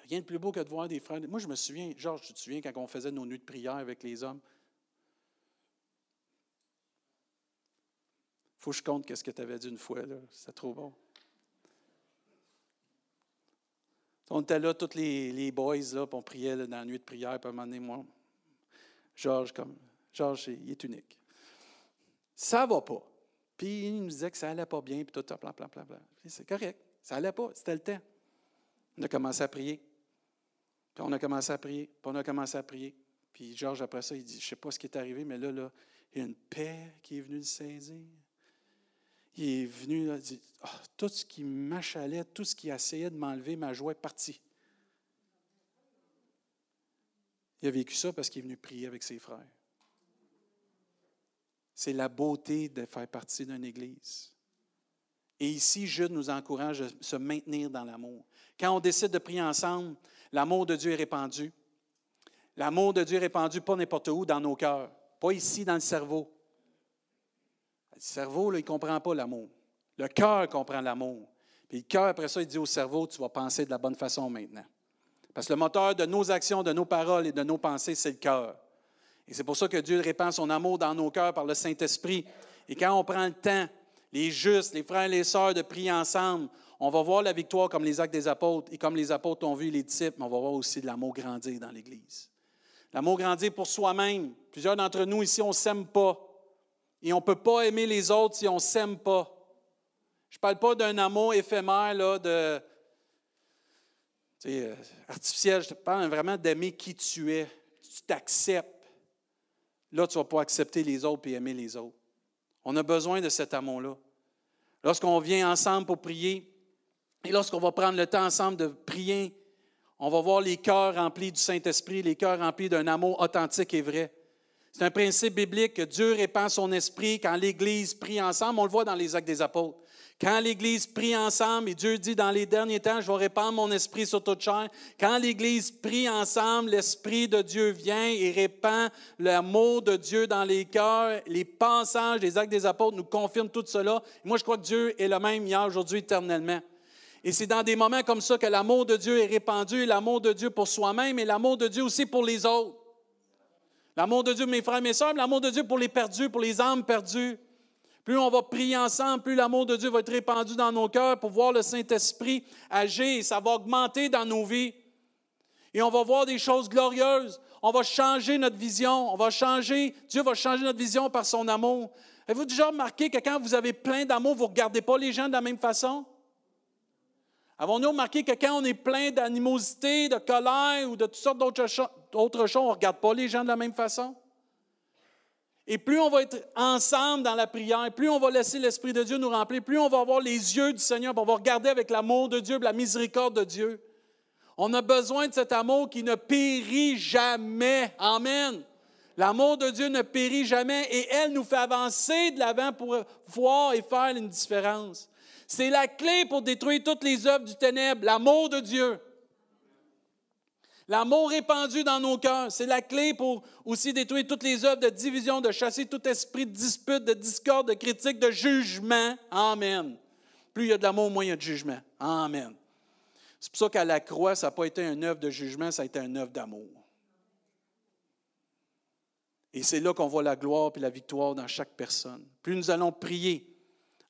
Rien de plus beau que de voir des frères. Moi, je me souviens, Georges, tu te souviens quand on faisait nos nuits de prière avec les hommes? Faut que je compte ce que tu avais dit une fois. C'était trop bon. On était là, tous les, boys, là, on priait dans la nuit de prière, puis à un moment donné, moi, Georges, comme, Georges, il est unique. Ça va pas. Puis il nous disait que ça allait pas bien, puis tout, plan, plan, plan, plan. C'est correct. Ça allait pas, c'était le temps. On a commencé à prier. Puis on a commencé à prier, puis on a commencé à prier. Puis Georges, après ça, il dit, je ne sais pas ce qui est arrivé, mais là, là, il y a une paix qui est venue le saisir il est venu, il dit ah, Tout ce qui m'achalait, tout ce qui essayait de m'enlever ma joie est parti. Il a vécu ça parce qu'il est venu prier avec ses frères. C'est la beauté de faire partie d'une Église. Et ici, Jude nous encourage à se maintenir dans l'amour. Quand on décide de prier ensemble, l'amour de Dieu est répandu. L'amour de Dieu est répandu pas n'importe où dans nos cœurs, pas ici dans le cerveau, le cerveau, il ne comprend pas l'amour. Le cœur comprend l'amour. Puis le cœur, après ça, il dit au cerveau, tu vas penser de la bonne façon maintenant. Parce que le moteur de nos actions, de nos paroles et de nos pensées, c'est le cœur. Et c'est pour ça que Dieu répand son amour dans nos cœurs par le Saint-Esprit. Et quand on prend le temps, les justes, les frères et les sœurs, de prier ensemble, on va voir la victoire comme les actes des apôtres et comme les apôtres ont vu les disciples, mais on va voir aussi de l'amour grandir dans l'Église. L'amour grandir pour soi-même. Plusieurs d'entre nous ici, on ne s'aime pas. Et on ne peut pas aimer les autres si on ne s'aime pas. Je ne parle pas d'un amour éphémère, là, de, euh, artificiel. Je parle vraiment d'aimer qui tu es. Tu t'acceptes. Là, tu vas pas accepter les autres et aimer les autres. On a besoin de cet amour-là. Lorsqu'on vient ensemble pour prier, et lorsqu'on va prendre le temps ensemble de prier, on va voir les cœurs remplis du Saint-Esprit, les cœurs remplis d'un amour authentique et vrai. C'est un principe biblique que Dieu répand son esprit quand l'Église prie ensemble. On le voit dans les actes des apôtres. Quand l'Église prie ensemble, et Dieu dit dans les derniers temps, je vais répandre mon esprit sur toute chair. Quand l'Église prie ensemble, l'Esprit de Dieu vient et répand l'amour de Dieu dans les cœurs. Les passages des actes des apôtres nous confirment tout cela. Moi, je crois que Dieu est le même hier, aujourd'hui, éternellement. Et c'est dans des moments comme ça que l'amour de Dieu est répandu, l'amour de Dieu pour soi-même et l'amour de Dieu aussi pour les autres. L'amour de Dieu, mes frères et mes sœurs, l'amour de Dieu pour les perdus, pour les âmes perdues. Plus on va prier ensemble, plus l'amour de Dieu va être répandu dans nos cœurs pour voir le Saint-Esprit agir. Ça va augmenter dans nos vies. Et on va voir des choses glorieuses. On va changer notre vision. On va changer. Dieu va changer notre vision par son amour. Avez-vous déjà remarqué que quand vous avez plein d'amour, vous ne regardez pas les gens de la même façon? Avons-nous remarqué que quand on est plein d'animosité, de colère ou de toutes sortes d'autres choses, on ne regarde pas les gens de la même façon? Et plus on va être ensemble dans la prière, plus on va laisser l'Esprit de Dieu nous remplir, plus on va avoir les yeux du Seigneur, on va regarder avec l'amour de Dieu, la miséricorde de Dieu. On a besoin de cet amour qui ne périt jamais. Amen. L'amour de Dieu ne périt jamais et elle nous fait avancer de l'avant pour voir et faire une différence. C'est la clé pour détruire toutes les œuvres du ténèbre, l'amour de Dieu. L'amour répandu dans nos cœurs, c'est la clé pour aussi détruire toutes les œuvres de division, de chasser tout esprit de dispute, de discorde, de critique, de jugement. Amen. Plus il y a de l'amour, moins il y a de jugement. Amen. C'est pour ça qu'à la croix, ça n'a pas été un œuvre de jugement, ça a été un œuvre d'amour. Et c'est là qu'on voit la gloire et la victoire dans chaque personne. Plus nous allons prier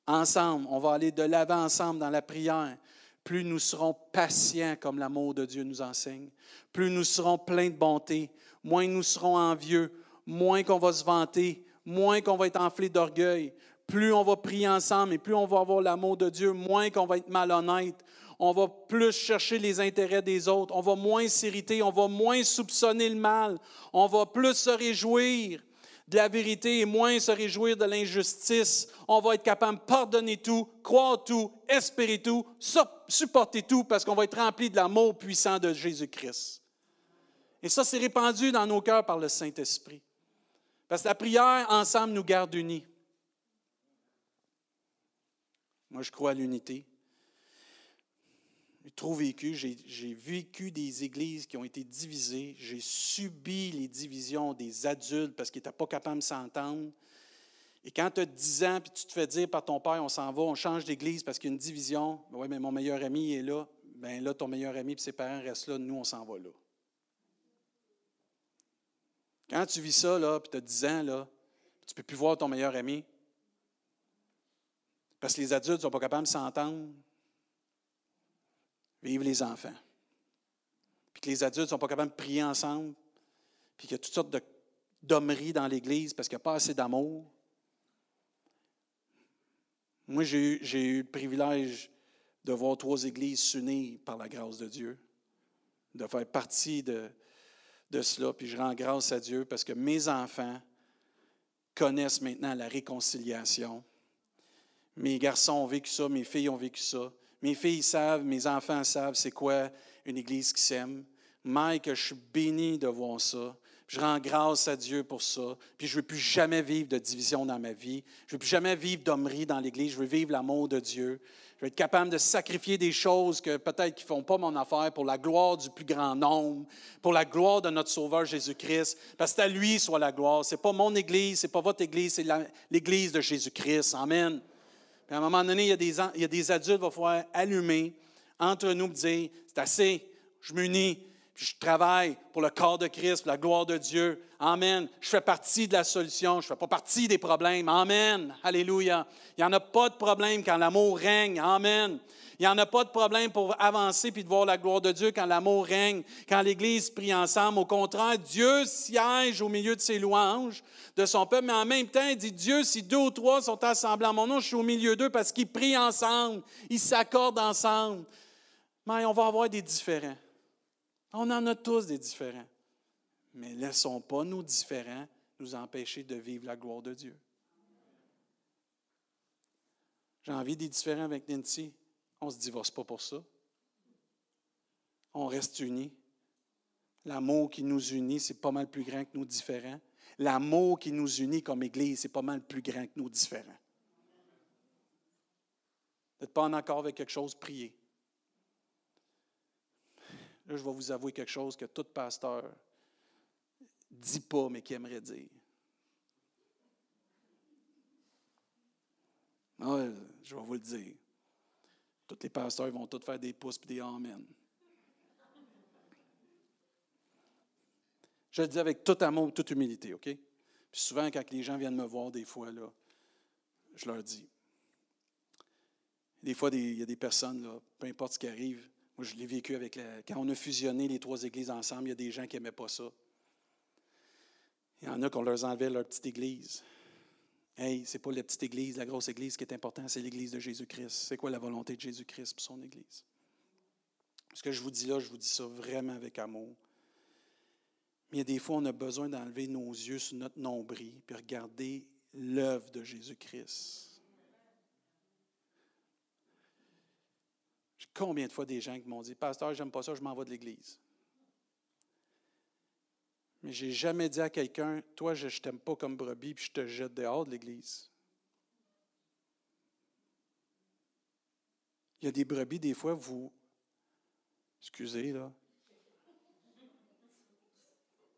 ensemble, on va aller de l'avant ensemble dans la prière, plus nous serons patients comme l'amour de Dieu nous enseigne, plus nous serons pleins de bonté, moins nous serons envieux, moins qu'on va se vanter, moins qu'on va être enflé d'orgueil, plus on va prier ensemble et plus on va avoir l'amour de Dieu, moins qu'on va être malhonnête, on va plus chercher les intérêts des autres, on va moins s'irriter, on va moins soupçonner le mal, on va plus se réjouir de la vérité et moins se réjouir de l'injustice. On va être capable de pardonner tout, croire tout, espérer tout, supporter tout parce qu'on va être rempli de l'amour puissant de Jésus-Christ. Et ça, c'est répandu dans nos cœurs par le Saint-Esprit. Parce que la prière, ensemble, nous garde unis. Moi, je crois à l'unité trop vécu. J'ai vécu des églises qui ont été divisées. J'ai subi les divisions des adultes parce qu'ils n'étaient pas capables de s'entendre. Et quand tu as 10 ans, puis tu te fais dire par ton père, on s'en va, on change d'église parce qu'il y a une division, ben oui, mais mon meilleur ami est là. Bien là, ton meilleur ami et ses parents restent là, nous, on s'en va là. Quand tu vis ça, là, puis tu as 10 ans, là, tu ne peux plus voir ton meilleur ami, parce que les adultes ne sont pas capables de s'entendre, vivent les enfants. Puis que les adultes ne sont pas capables de prier ensemble. Puis qu'il y a toutes sortes de d'hommeries dans l'Église parce qu'il n'y a pas assez d'amour. Moi, j'ai eu, le privilège de voir trois églises s'unir par la grâce de Dieu, de faire partie de, de cela. Puis je rends grâce à Dieu parce que mes enfants connaissent maintenant la réconciliation. Mes garçons ont vécu ça, mes filles ont vécu ça. Mes filles savent, mes enfants savent c'est quoi une église qui s'aime. Mike, je suis béni de voir ça. Je rends grâce à Dieu pour ça. Puis je ne veux plus jamais vivre de division dans ma vie. Je ne veux plus jamais vivre d'hommerie dans l'Église. Je veux vivre l'amour de Dieu. Je veux être capable de sacrifier des choses que peut-être qui ne font pas mon affaire pour la gloire du plus grand nombre, pour la gloire de notre Sauveur Jésus-Christ. Parce que à lui soit la gloire. Ce n'est pas mon Église, ce n'est pas votre Église, c'est l'Église de Jésus-Christ. Amen à un moment donné, il y a des, il y a des adultes qui vont falloir allumer entre nous et dire c'est assez, je m'unis, puis je travaille pour le corps de Christ, pour la gloire de Dieu. Amen. Je fais partie de la solution, je ne fais pas partie des problèmes. Amen. Alléluia. Il n'y en a pas de problème quand l'amour règne. Amen. Il n'y en a pas de problème pour avancer puis de voir la gloire de Dieu quand l'amour règne, quand l'Église prie ensemble. Au contraire, Dieu siège au milieu de ses louanges, de son peuple, mais en même temps, il dit Dieu, si deux ou trois sont assemblés en mon nom, je suis au milieu d'eux parce qu'ils prient ensemble, ils s'accordent ensemble. Mais on va avoir des différents. On en a tous des différents. Mais laissons pas nos différents nous empêcher de vivre la gloire de Dieu. J'ai envie des différents avec Nancy. On ne se divorce pas pour ça. On reste unis. L'amour qui nous unit, c'est pas mal plus grand que nos différents. L'amour qui nous unit comme Église, c'est pas mal plus grand que nos différents. N'êtes pas en accord avec quelque chose, priez. Là, je vais vous avouer quelque chose que tout pasteur dit pas, mais qui aimerait dire. Ah, je vais vous le dire. Tous les pasteurs vont tous faire des pouces et des amen. Je le dis avec tout amour, toute humilité, OK? Puis souvent, quand les gens viennent me voir, des fois, là, je leur dis. Des fois, il y a des personnes, peu importe ce qui arrive, moi, je l'ai vécu avec la, quand on a fusionné les trois églises ensemble, il y a des gens qui n'aimaient pas ça. Il y en a qui ont leur enlevé leur petite église. Hey, c'est pas la petite église, la grosse église qui est importante, c'est l'église de Jésus-Christ. C'est quoi la volonté de Jésus-Christ pour son église? Ce que je vous dis là, je vous dis ça vraiment avec amour. Mais il y a des fois, on a besoin d'enlever nos yeux sur notre nombril puis regarder l'œuvre de Jésus-Christ. Combien de fois des gens qui m'ont dit, Pasteur, j'aime pas ça, je m'en vais de l'Église. Mais je n'ai jamais dit à quelqu'un, toi, je ne t'aime pas comme brebis, puis je te jette dehors de l'Église. Il y a des brebis, des fois, vous, excusez, là,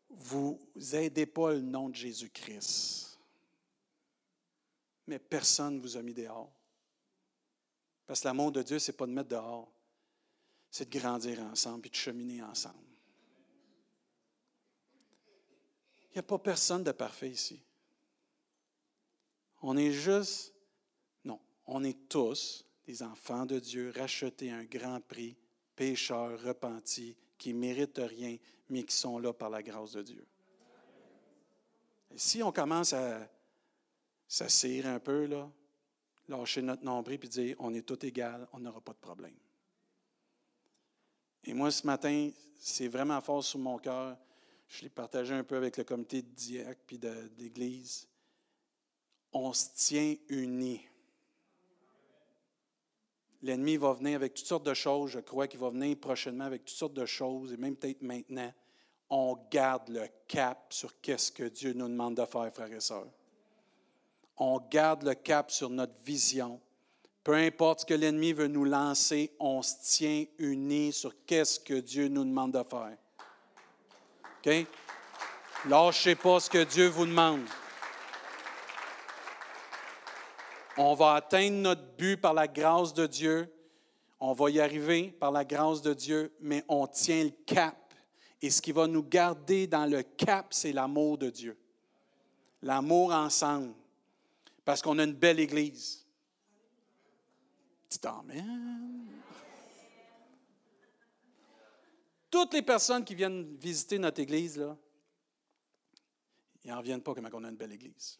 vous aidez pas le nom de Jésus-Christ. Mais personne ne vous a mis dehors. Parce que l'amour de Dieu, ce n'est pas de mettre dehors, c'est de grandir ensemble et de cheminer ensemble. Il n'y a pas personne de parfait ici. On est juste, non, on est tous des enfants de Dieu, rachetés à un grand prix, pécheurs, repentis, qui ne méritent rien, mais qui sont là par la grâce de Dieu. Et si on commence à s'assire un peu, là, lâcher notre nombril et dire on est tout égal, on n'aura pas de problème. Et moi, ce matin, c'est vraiment fort sur mon cœur. Je l'ai partagé un peu avec le comité de diacre puis d'église. On se tient unis. L'ennemi va venir avec toutes sortes de choses. Je crois qu'il va venir prochainement avec toutes sortes de choses, et même peut-être maintenant. On garde le cap sur qu'est-ce que Dieu nous demande de faire, frères et sœurs on garde le cap sur notre vision. Peu importe ce que l'ennemi veut nous lancer, on se tient unis sur qu'est-ce que Dieu nous demande de faire. OK? Lâchez pas ce que Dieu vous demande. On va atteindre notre but par la grâce de Dieu. On va y arriver par la grâce de Dieu, mais on tient le cap. Et ce qui va nous garder dans le cap, c'est l'amour de Dieu. L'amour ensemble parce qu'on a une belle église. Dis Amen. Toutes les personnes qui viennent visiter notre église, là, ils n'en reviennent pas comme on a une belle église,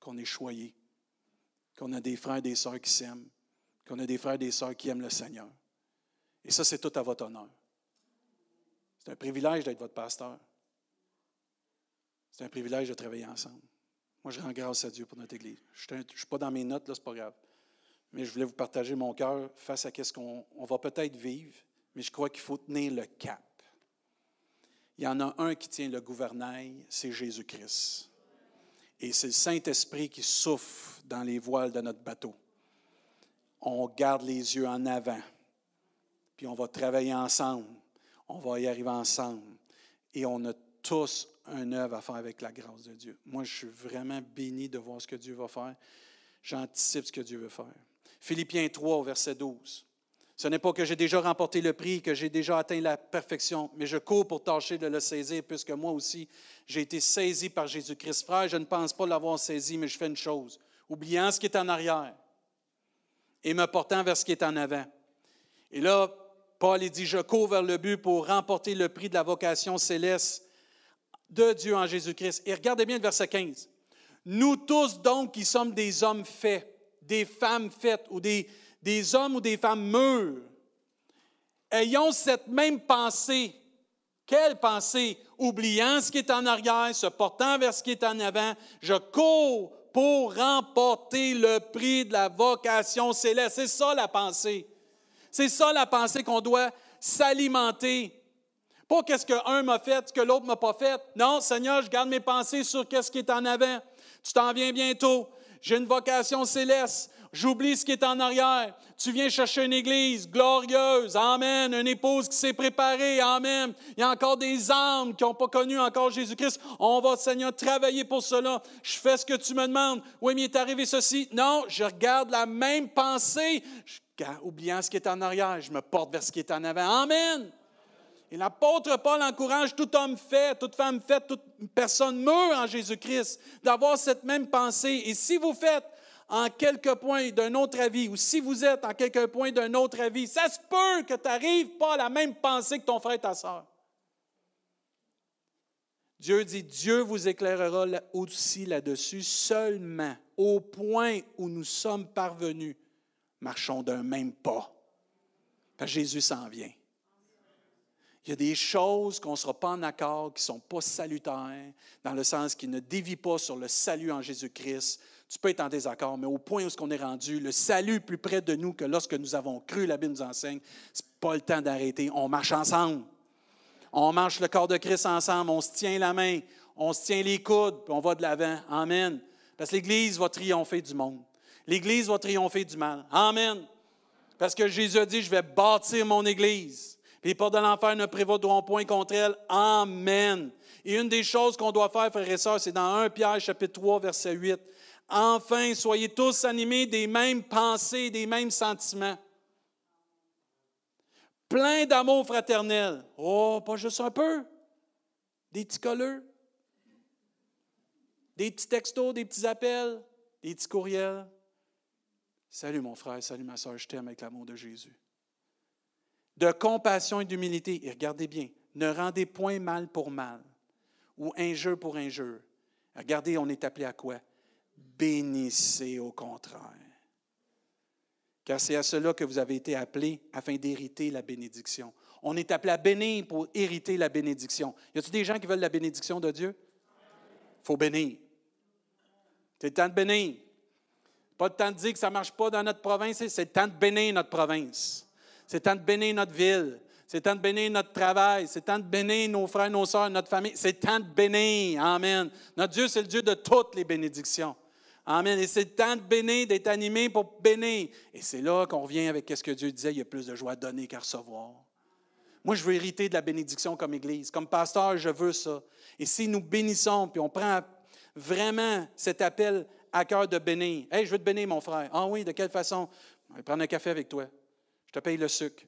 qu'on est choyé, qu'on a des frères et des sœurs qui s'aiment, qu'on a des frères et des sœurs qui aiment le Seigneur. Et ça, c'est tout à votre honneur. C'est un privilège d'être votre pasteur. C'est un privilège de travailler ensemble. Moi, je rends grâce à Dieu pour notre Église. Je ne suis pas dans mes notes, là, c'est pas grave. Mais je voulais vous partager mon cœur face à ce qu'on va peut-être vivre, mais je crois qu'il faut tenir le cap. Il y en a un qui tient le gouvernail, c'est Jésus-Christ. Et c'est le Saint-Esprit qui souffle dans les voiles de notre bateau. On garde les yeux en avant, puis on va travailler ensemble. On va y arriver ensemble. Et on a tous un œuvre à faire avec la grâce de Dieu. Moi, je suis vraiment béni de voir ce que Dieu va faire. J'anticipe ce que Dieu veut faire. Philippiens 3, verset 12. Ce n'est pas que j'ai déjà remporté le prix, que j'ai déjà atteint la perfection, mais je cours pour tâcher de le saisir, puisque moi aussi, j'ai été saisi par Jésus-Christ. Frère, je ne pense pas l'avoir saisi, mais je fais une chose, oubliant ce qui est en arrière et me portant vers ce qui est en avant. Et là, Paul dit, je cours vers le but pour remporter le prix de la vocation céleste de Dieu en Jésus-Christ. Et regardez bien le verset 15. Nous tous donc qui sommes des hommes faits, des femmes faites, ou des, des hommes ou des femmes mûrs, ayons cette même pensée. Quelle pensée? Oubliant ce qui est en arrière, se portant vers ce qui est en avant, je cours pour remporter le prix de la vocation céleste. C'est ça la pensée. C'est ça la pensée qu'on doit s'alimenter. Pas qu'est-ce qu'un m'a fait, ce que l'autre m'a pas fait. Non, Seigneur, je garde mes pensées sur qu'est-ce qui est en avant. Tu t'en viens bientôt. J'ai une vocation céleste. J'oublie ce qui est en arrière. Tu viens chercher une église glorieuse. Amen. Une épouse qui s'est préparée. Amen. Il y a encore des âmes qui n'ont pas connu encore Jésus-Christ. On va, Seigneur, travailler pour cela. Je fais ce que tu me demandes. Oui, mais il est arrivé ceci. Non, je regarde la même pensée. oubliant ce qui est en arrière, je me porte vers ce qui est en avant. Amen. Et l'apôtre Paul encourage tout homme fait, toute femme faite, toute personne meurt en Jésus-Christ d'avoir cette même pensée. Et si vous faites en quelques points d'un autre avis, ou si vous êtes en quelques points d'un autre avis, ça se peut que tu n'arrives pas à la même pensée que ton frère et ta soeur. Dieu dit, Dieu vous éclairera aussi là-dessus seulement au point où nous sommes parvenus. Marchons d'un même pas. Parce que Jésus s'en vient. Il y a des choses qu'on ne sera pas en accord, qui ne sont pas salutaires, dans le sens qui ne dévient pas sur le salut en Jésus-Christ. Tu peux être en désaccord, mais au point où on est rendu, le salut plus près de nous que lorsque nous avons cru, la Bible nous enseigne, ce n'est pas le temps d'arrêter. On marche ensemble. On marche le corps de Christ ensemble, on se tient la main, on se tient les coudes, puis on va de l'avant. Amen. Parce que l'Église va triompher du monde. L'Église va triompher du mal. Amen. Parce que Jésus a dit, je vais bâtir mon Église. Les portes de l'enfer ne prévaudront point contre elle. Amen. Et une des choses qu'on doit faire, frères et sœurs, c'est dans 1 Pierre chapitre 3, verset 8. Enfin, soyez tous animés des mêmes pensées, des mêmes sentiments. Plein d'amour fraternel. Oh, pas juste un peu. Des petits colleux. Des petits textos, des petits appels, des petits courriels. Salut mon frère, salut ma soeur, je t'aime avec l'amour de Jésus de compassion et d'humilité. Et regardez bien, ne rendez point mal pour mal ou injure pour injure. Regardez, on est appelé à quoi? Bénissez au contraire. Car c'est à cela que vous avez été appelés afin d'hériter la bénédiction. On est appelé à bénir pour hériter la bénédiction. Y a-t-il des gens qui veulent la bénédiction de Dieu? Il faut bénir. C'est le temps de bénir. Pas le temps de dire que ça ne marche pas dans notre province, c'est le temps de bénir notre province. C'est temps de bénir notre ville. C'est temps de bénir notre travail. C'est temps de bénir nos frères, nos soeurs, notre famille. C'est temps de bénir. Amen. Notre Dieu, c'est le Dieu de toutes les bénédictions. Amen. Et c'est temps de bénir, d'être animé pour bénir. Et c'est là qu'on revient avec ce que Dieu disait, il y a plus de joie à donner qu'à recevoir. Moi, je veux hériter de la bénédiction comme Église. Comme pasteur, je veux ça. Et si nous bénissons, puis on prend vraiment cet appel à cœur de bénir. Hey, je veux te bénir, mon frère. Ah oui, de quelle façon? Je vais prendre un café avec toi. Je te paye le sucre.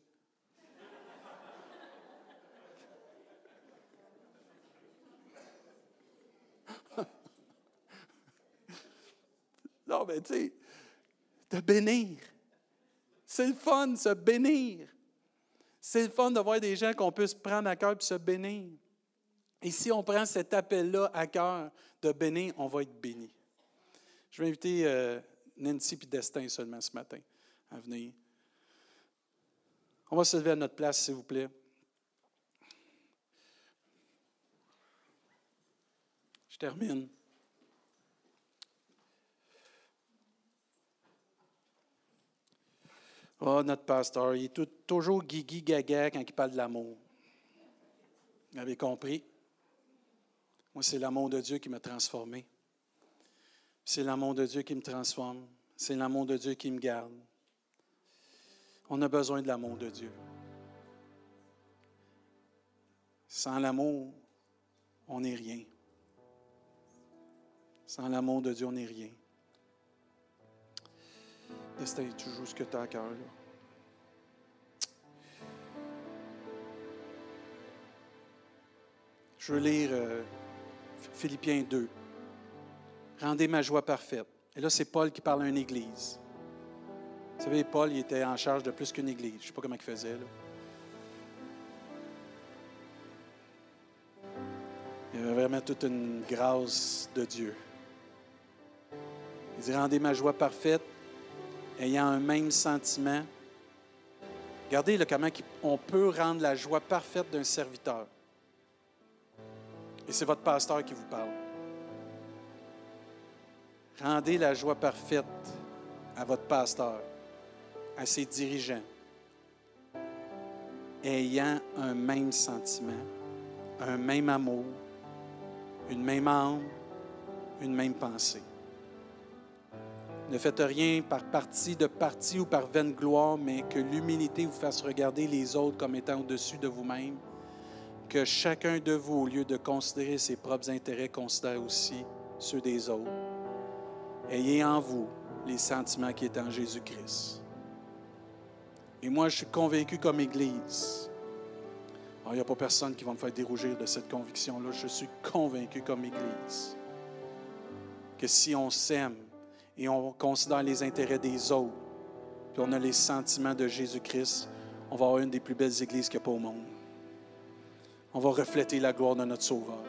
non, mais tu sais, de bénir. C'est le fun, se bénir. C'est le fun de voir des gens qu'on peut se prendre à cœur et se bénir. Et si on prend cet appel-là à cœur de bénir, on va être béni. Je vais inviter euh, Nancy et Destin seulement ce matin à venir. On va se lever à notre place, s'il vous plaît. Je termine. Oh, notre pasteur, il est toujours guigui gaga quand il parle de l'amour. Vous avez compris? Moi, c'est l'amour de Dieu qui m'a transformé. C'est l'amour de Dieu qui me transforme. C'est l'amour de Dieu qui me garde. On a besoin de l'amour de Dieu. Sans l'amour, on n'est rien. Sans l'amour de Dieu, on n'est rien. Destin, tu joues ce que tu as à cœur. Là. Je veux lire euh, Philippiens 2. Rendez ma joie parfaite. Et là, c'est Paul qui parle à une église. Vous savez, Paul, il était en charge de plus qu'une église. Je ne sais pas comment il faisait. Là. Il y avait vraiment toute une grâce de Dieu. Il dit Rendez ma joie parfaite, ayant un même sentiment. Regardez comment on peut rendre la joie parfaite d'un serviteur. Et c'est votre pasteur qui vous parle. Rendez la joie parfaite à votre pasteur à ses dirigeants, ayant un même sentiment, un même amour, une même âme, une même pensée. Ne faites rien par parti de parti ou par vaine gloire, mais que l'humilité vous fasse regarder les autres comme étant au-dessus de vous-même. Que chacun de vous, au lieu de considérer ses propres intérêts, considère aussi ceux des autres. Ayez en vous les sentiments qui étaient en Jésus-Christ. Et moi, je suis convaincu comme Église Alors, il n'y a pas personne qui va me faire dérougir de cette conviction-là. Je suis convaincu comme Église que si on s'aime et on considère les intérêts des autres, puis on a les sentiments de Jésus-Christ, on va avoir une des plus belles églises qu'il n'y a pas au monde. On va refléter la gloire de notre Sauveur.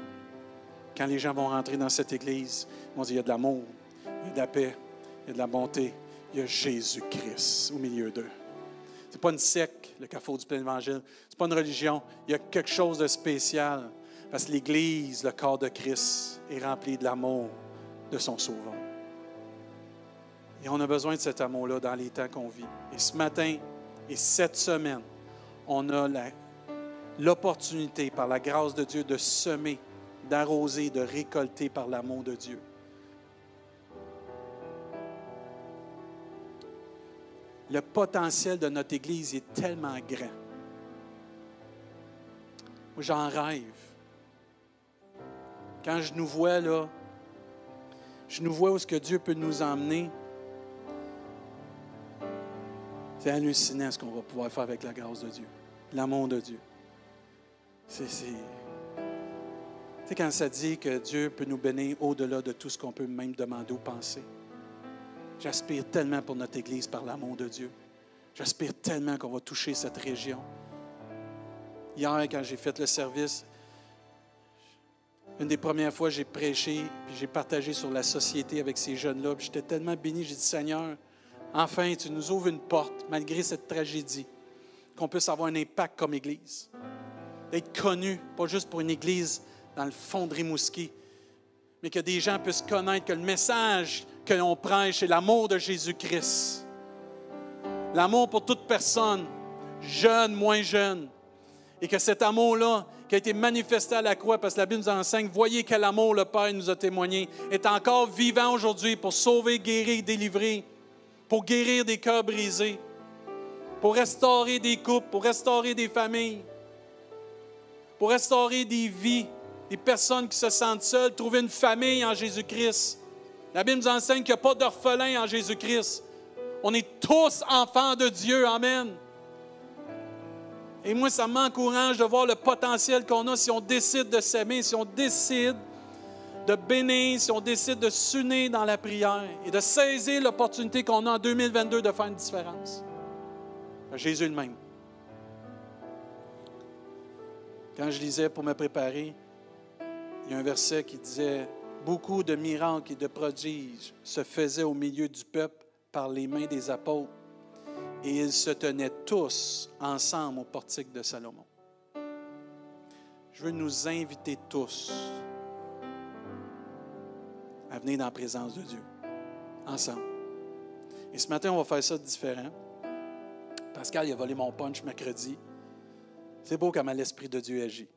Quand les gens vont rentrer dans cette église, ils vont dire, il y a de l'amour, il y a de la paix, il y a de la bonté, il y a Jésus-Christ au milieu d'eux. N'est pas une secte, le carrefour du plein évangile. Ce n'est pas une religion. Il y a quelque chose de spécial. Parce que l'Église, le corps de Christ, est rempli de l'amour de son Sauveur. Et on a besoin de cet amour-là dans les temps qu'on vit. Et ce matin et cette semaine, on a l'opportunité, par la grâce de Dieu, de semer, d'arroser, de récolter par l'amour de Dieu. Le potentiel de notre Église est tellement grand. J'en rêve. Quand je nous vois là, je nous vois où ce que Dieu peut nous emmener. C'est hallucinant ce qu'on va pouvoir faire avec la grâce de Dieu, l'amour de Dieu. C'est, c'est... Tu sais, quand ça dit que Dieu peut nous bénir au-delà de tout ce qu'on peut même demander ou penser. J'aspire tellement pour notre Église par l'amour de Dieu. J'aspire tellement qu'on va toucher cette région. Hier, quand j'ai fait le service, une des premières fois, j'ai prêché, puis j'ai partagé sur la société avec ces jeunes-là. J'étais tellement béni, j'ai dit, Seigneur, Enfin, tu nous ouvres une porte, malgré cette tragédie, qu'on puisse avoir un impact comme Église. D'être connu, pas juste pour une Église dans le fond de Rimouski, mais que des gens puissent connaître que le message que l'on prêche est l'amour de Jésus-Christ. L'amour pour toute personne, jeune, moins jeune. Et que cet amour-là, qui a été manifesté à la croix, parce que la Bible nous enseigne, voyez quel amour le Père nous a témoigné, est encore vivant aujourd'hui pour sauver, guérir, délivrer pour guérir des cœurs brisés, pour restaurer des couples, pour restaurer des familles, pour restaurer des vies, des personnes qui se sentent seules, trouver une famille en Jésus-Christ. La Bible nous enseigne qu'il n'y a pas d'orphelin en Jésus-Christ. On est tous enfants de Dieu. Amen. Et moi, ça m'encourage de voir le potentiel qu'on a si on décide de s'aimer, si on décide de bénir, si on décide de s'unir dans la prière et de saisir l'opportunité qu'on a en 2022 de faire une différence. Jésus le même. Quand je lisais pour me préparer, il y a un verset qui disait Beaucoup de miracles et de prodiges se faisaient au milieu du peuple par les mains des apôtres, et ils se tenaient tous ensemble au portique de Salomon. Je veux nous inviter tous à venir dans la présence de Dieu, ensemble. Et ce matin, on va faire ça différent. Pascal, il a volé mon punch mercredi. C'est beau comment l'Esprit de Dieu agit.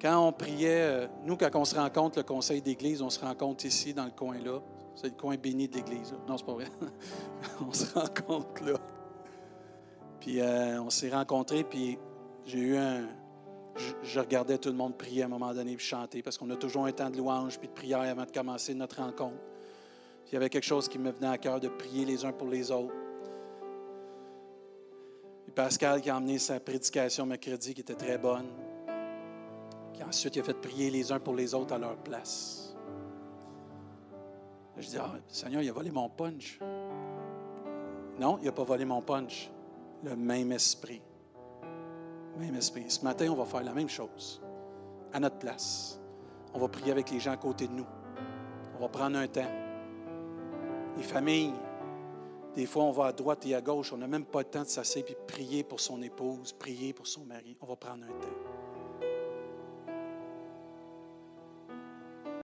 Quand on priait, euh, nous, quand on se rencontre, le conseil d'église, on se rencontre ici, dans le coin-là. C'est le coin béni de l'église. Non, c'est pas vrai. on se rencontre là. Puis euh, on s'est rencontrés, puis j'ai eu un, je, regardais tout le monde prier à un moment donné puis chanter parce qu'on a toujours un temps de louange puis de prière avant de commencer notre rencontre. il y avait quelque chose qui me venait à cœur de prier les uns pour les autres. Et Pascal qui a emmené sa prédication mercredi qui était très bonne. Ensuite, il a fait prier les uns pour les autres à leur place. Je dis, ah, Seigneur, il a volé mon punch. Non, il n'a pas volé mon punch. Le même esprit même esprit. Ce matin, on va faire la même chose, à notre place. On va prier avec les gens à côté de nous. On va prendre un temps. Les familles, des fois, on va à droite et à gauche. On n'a même pas le temps de s'asseoir et prier pour son épouse, prier pour son mari. On va prendre un temps.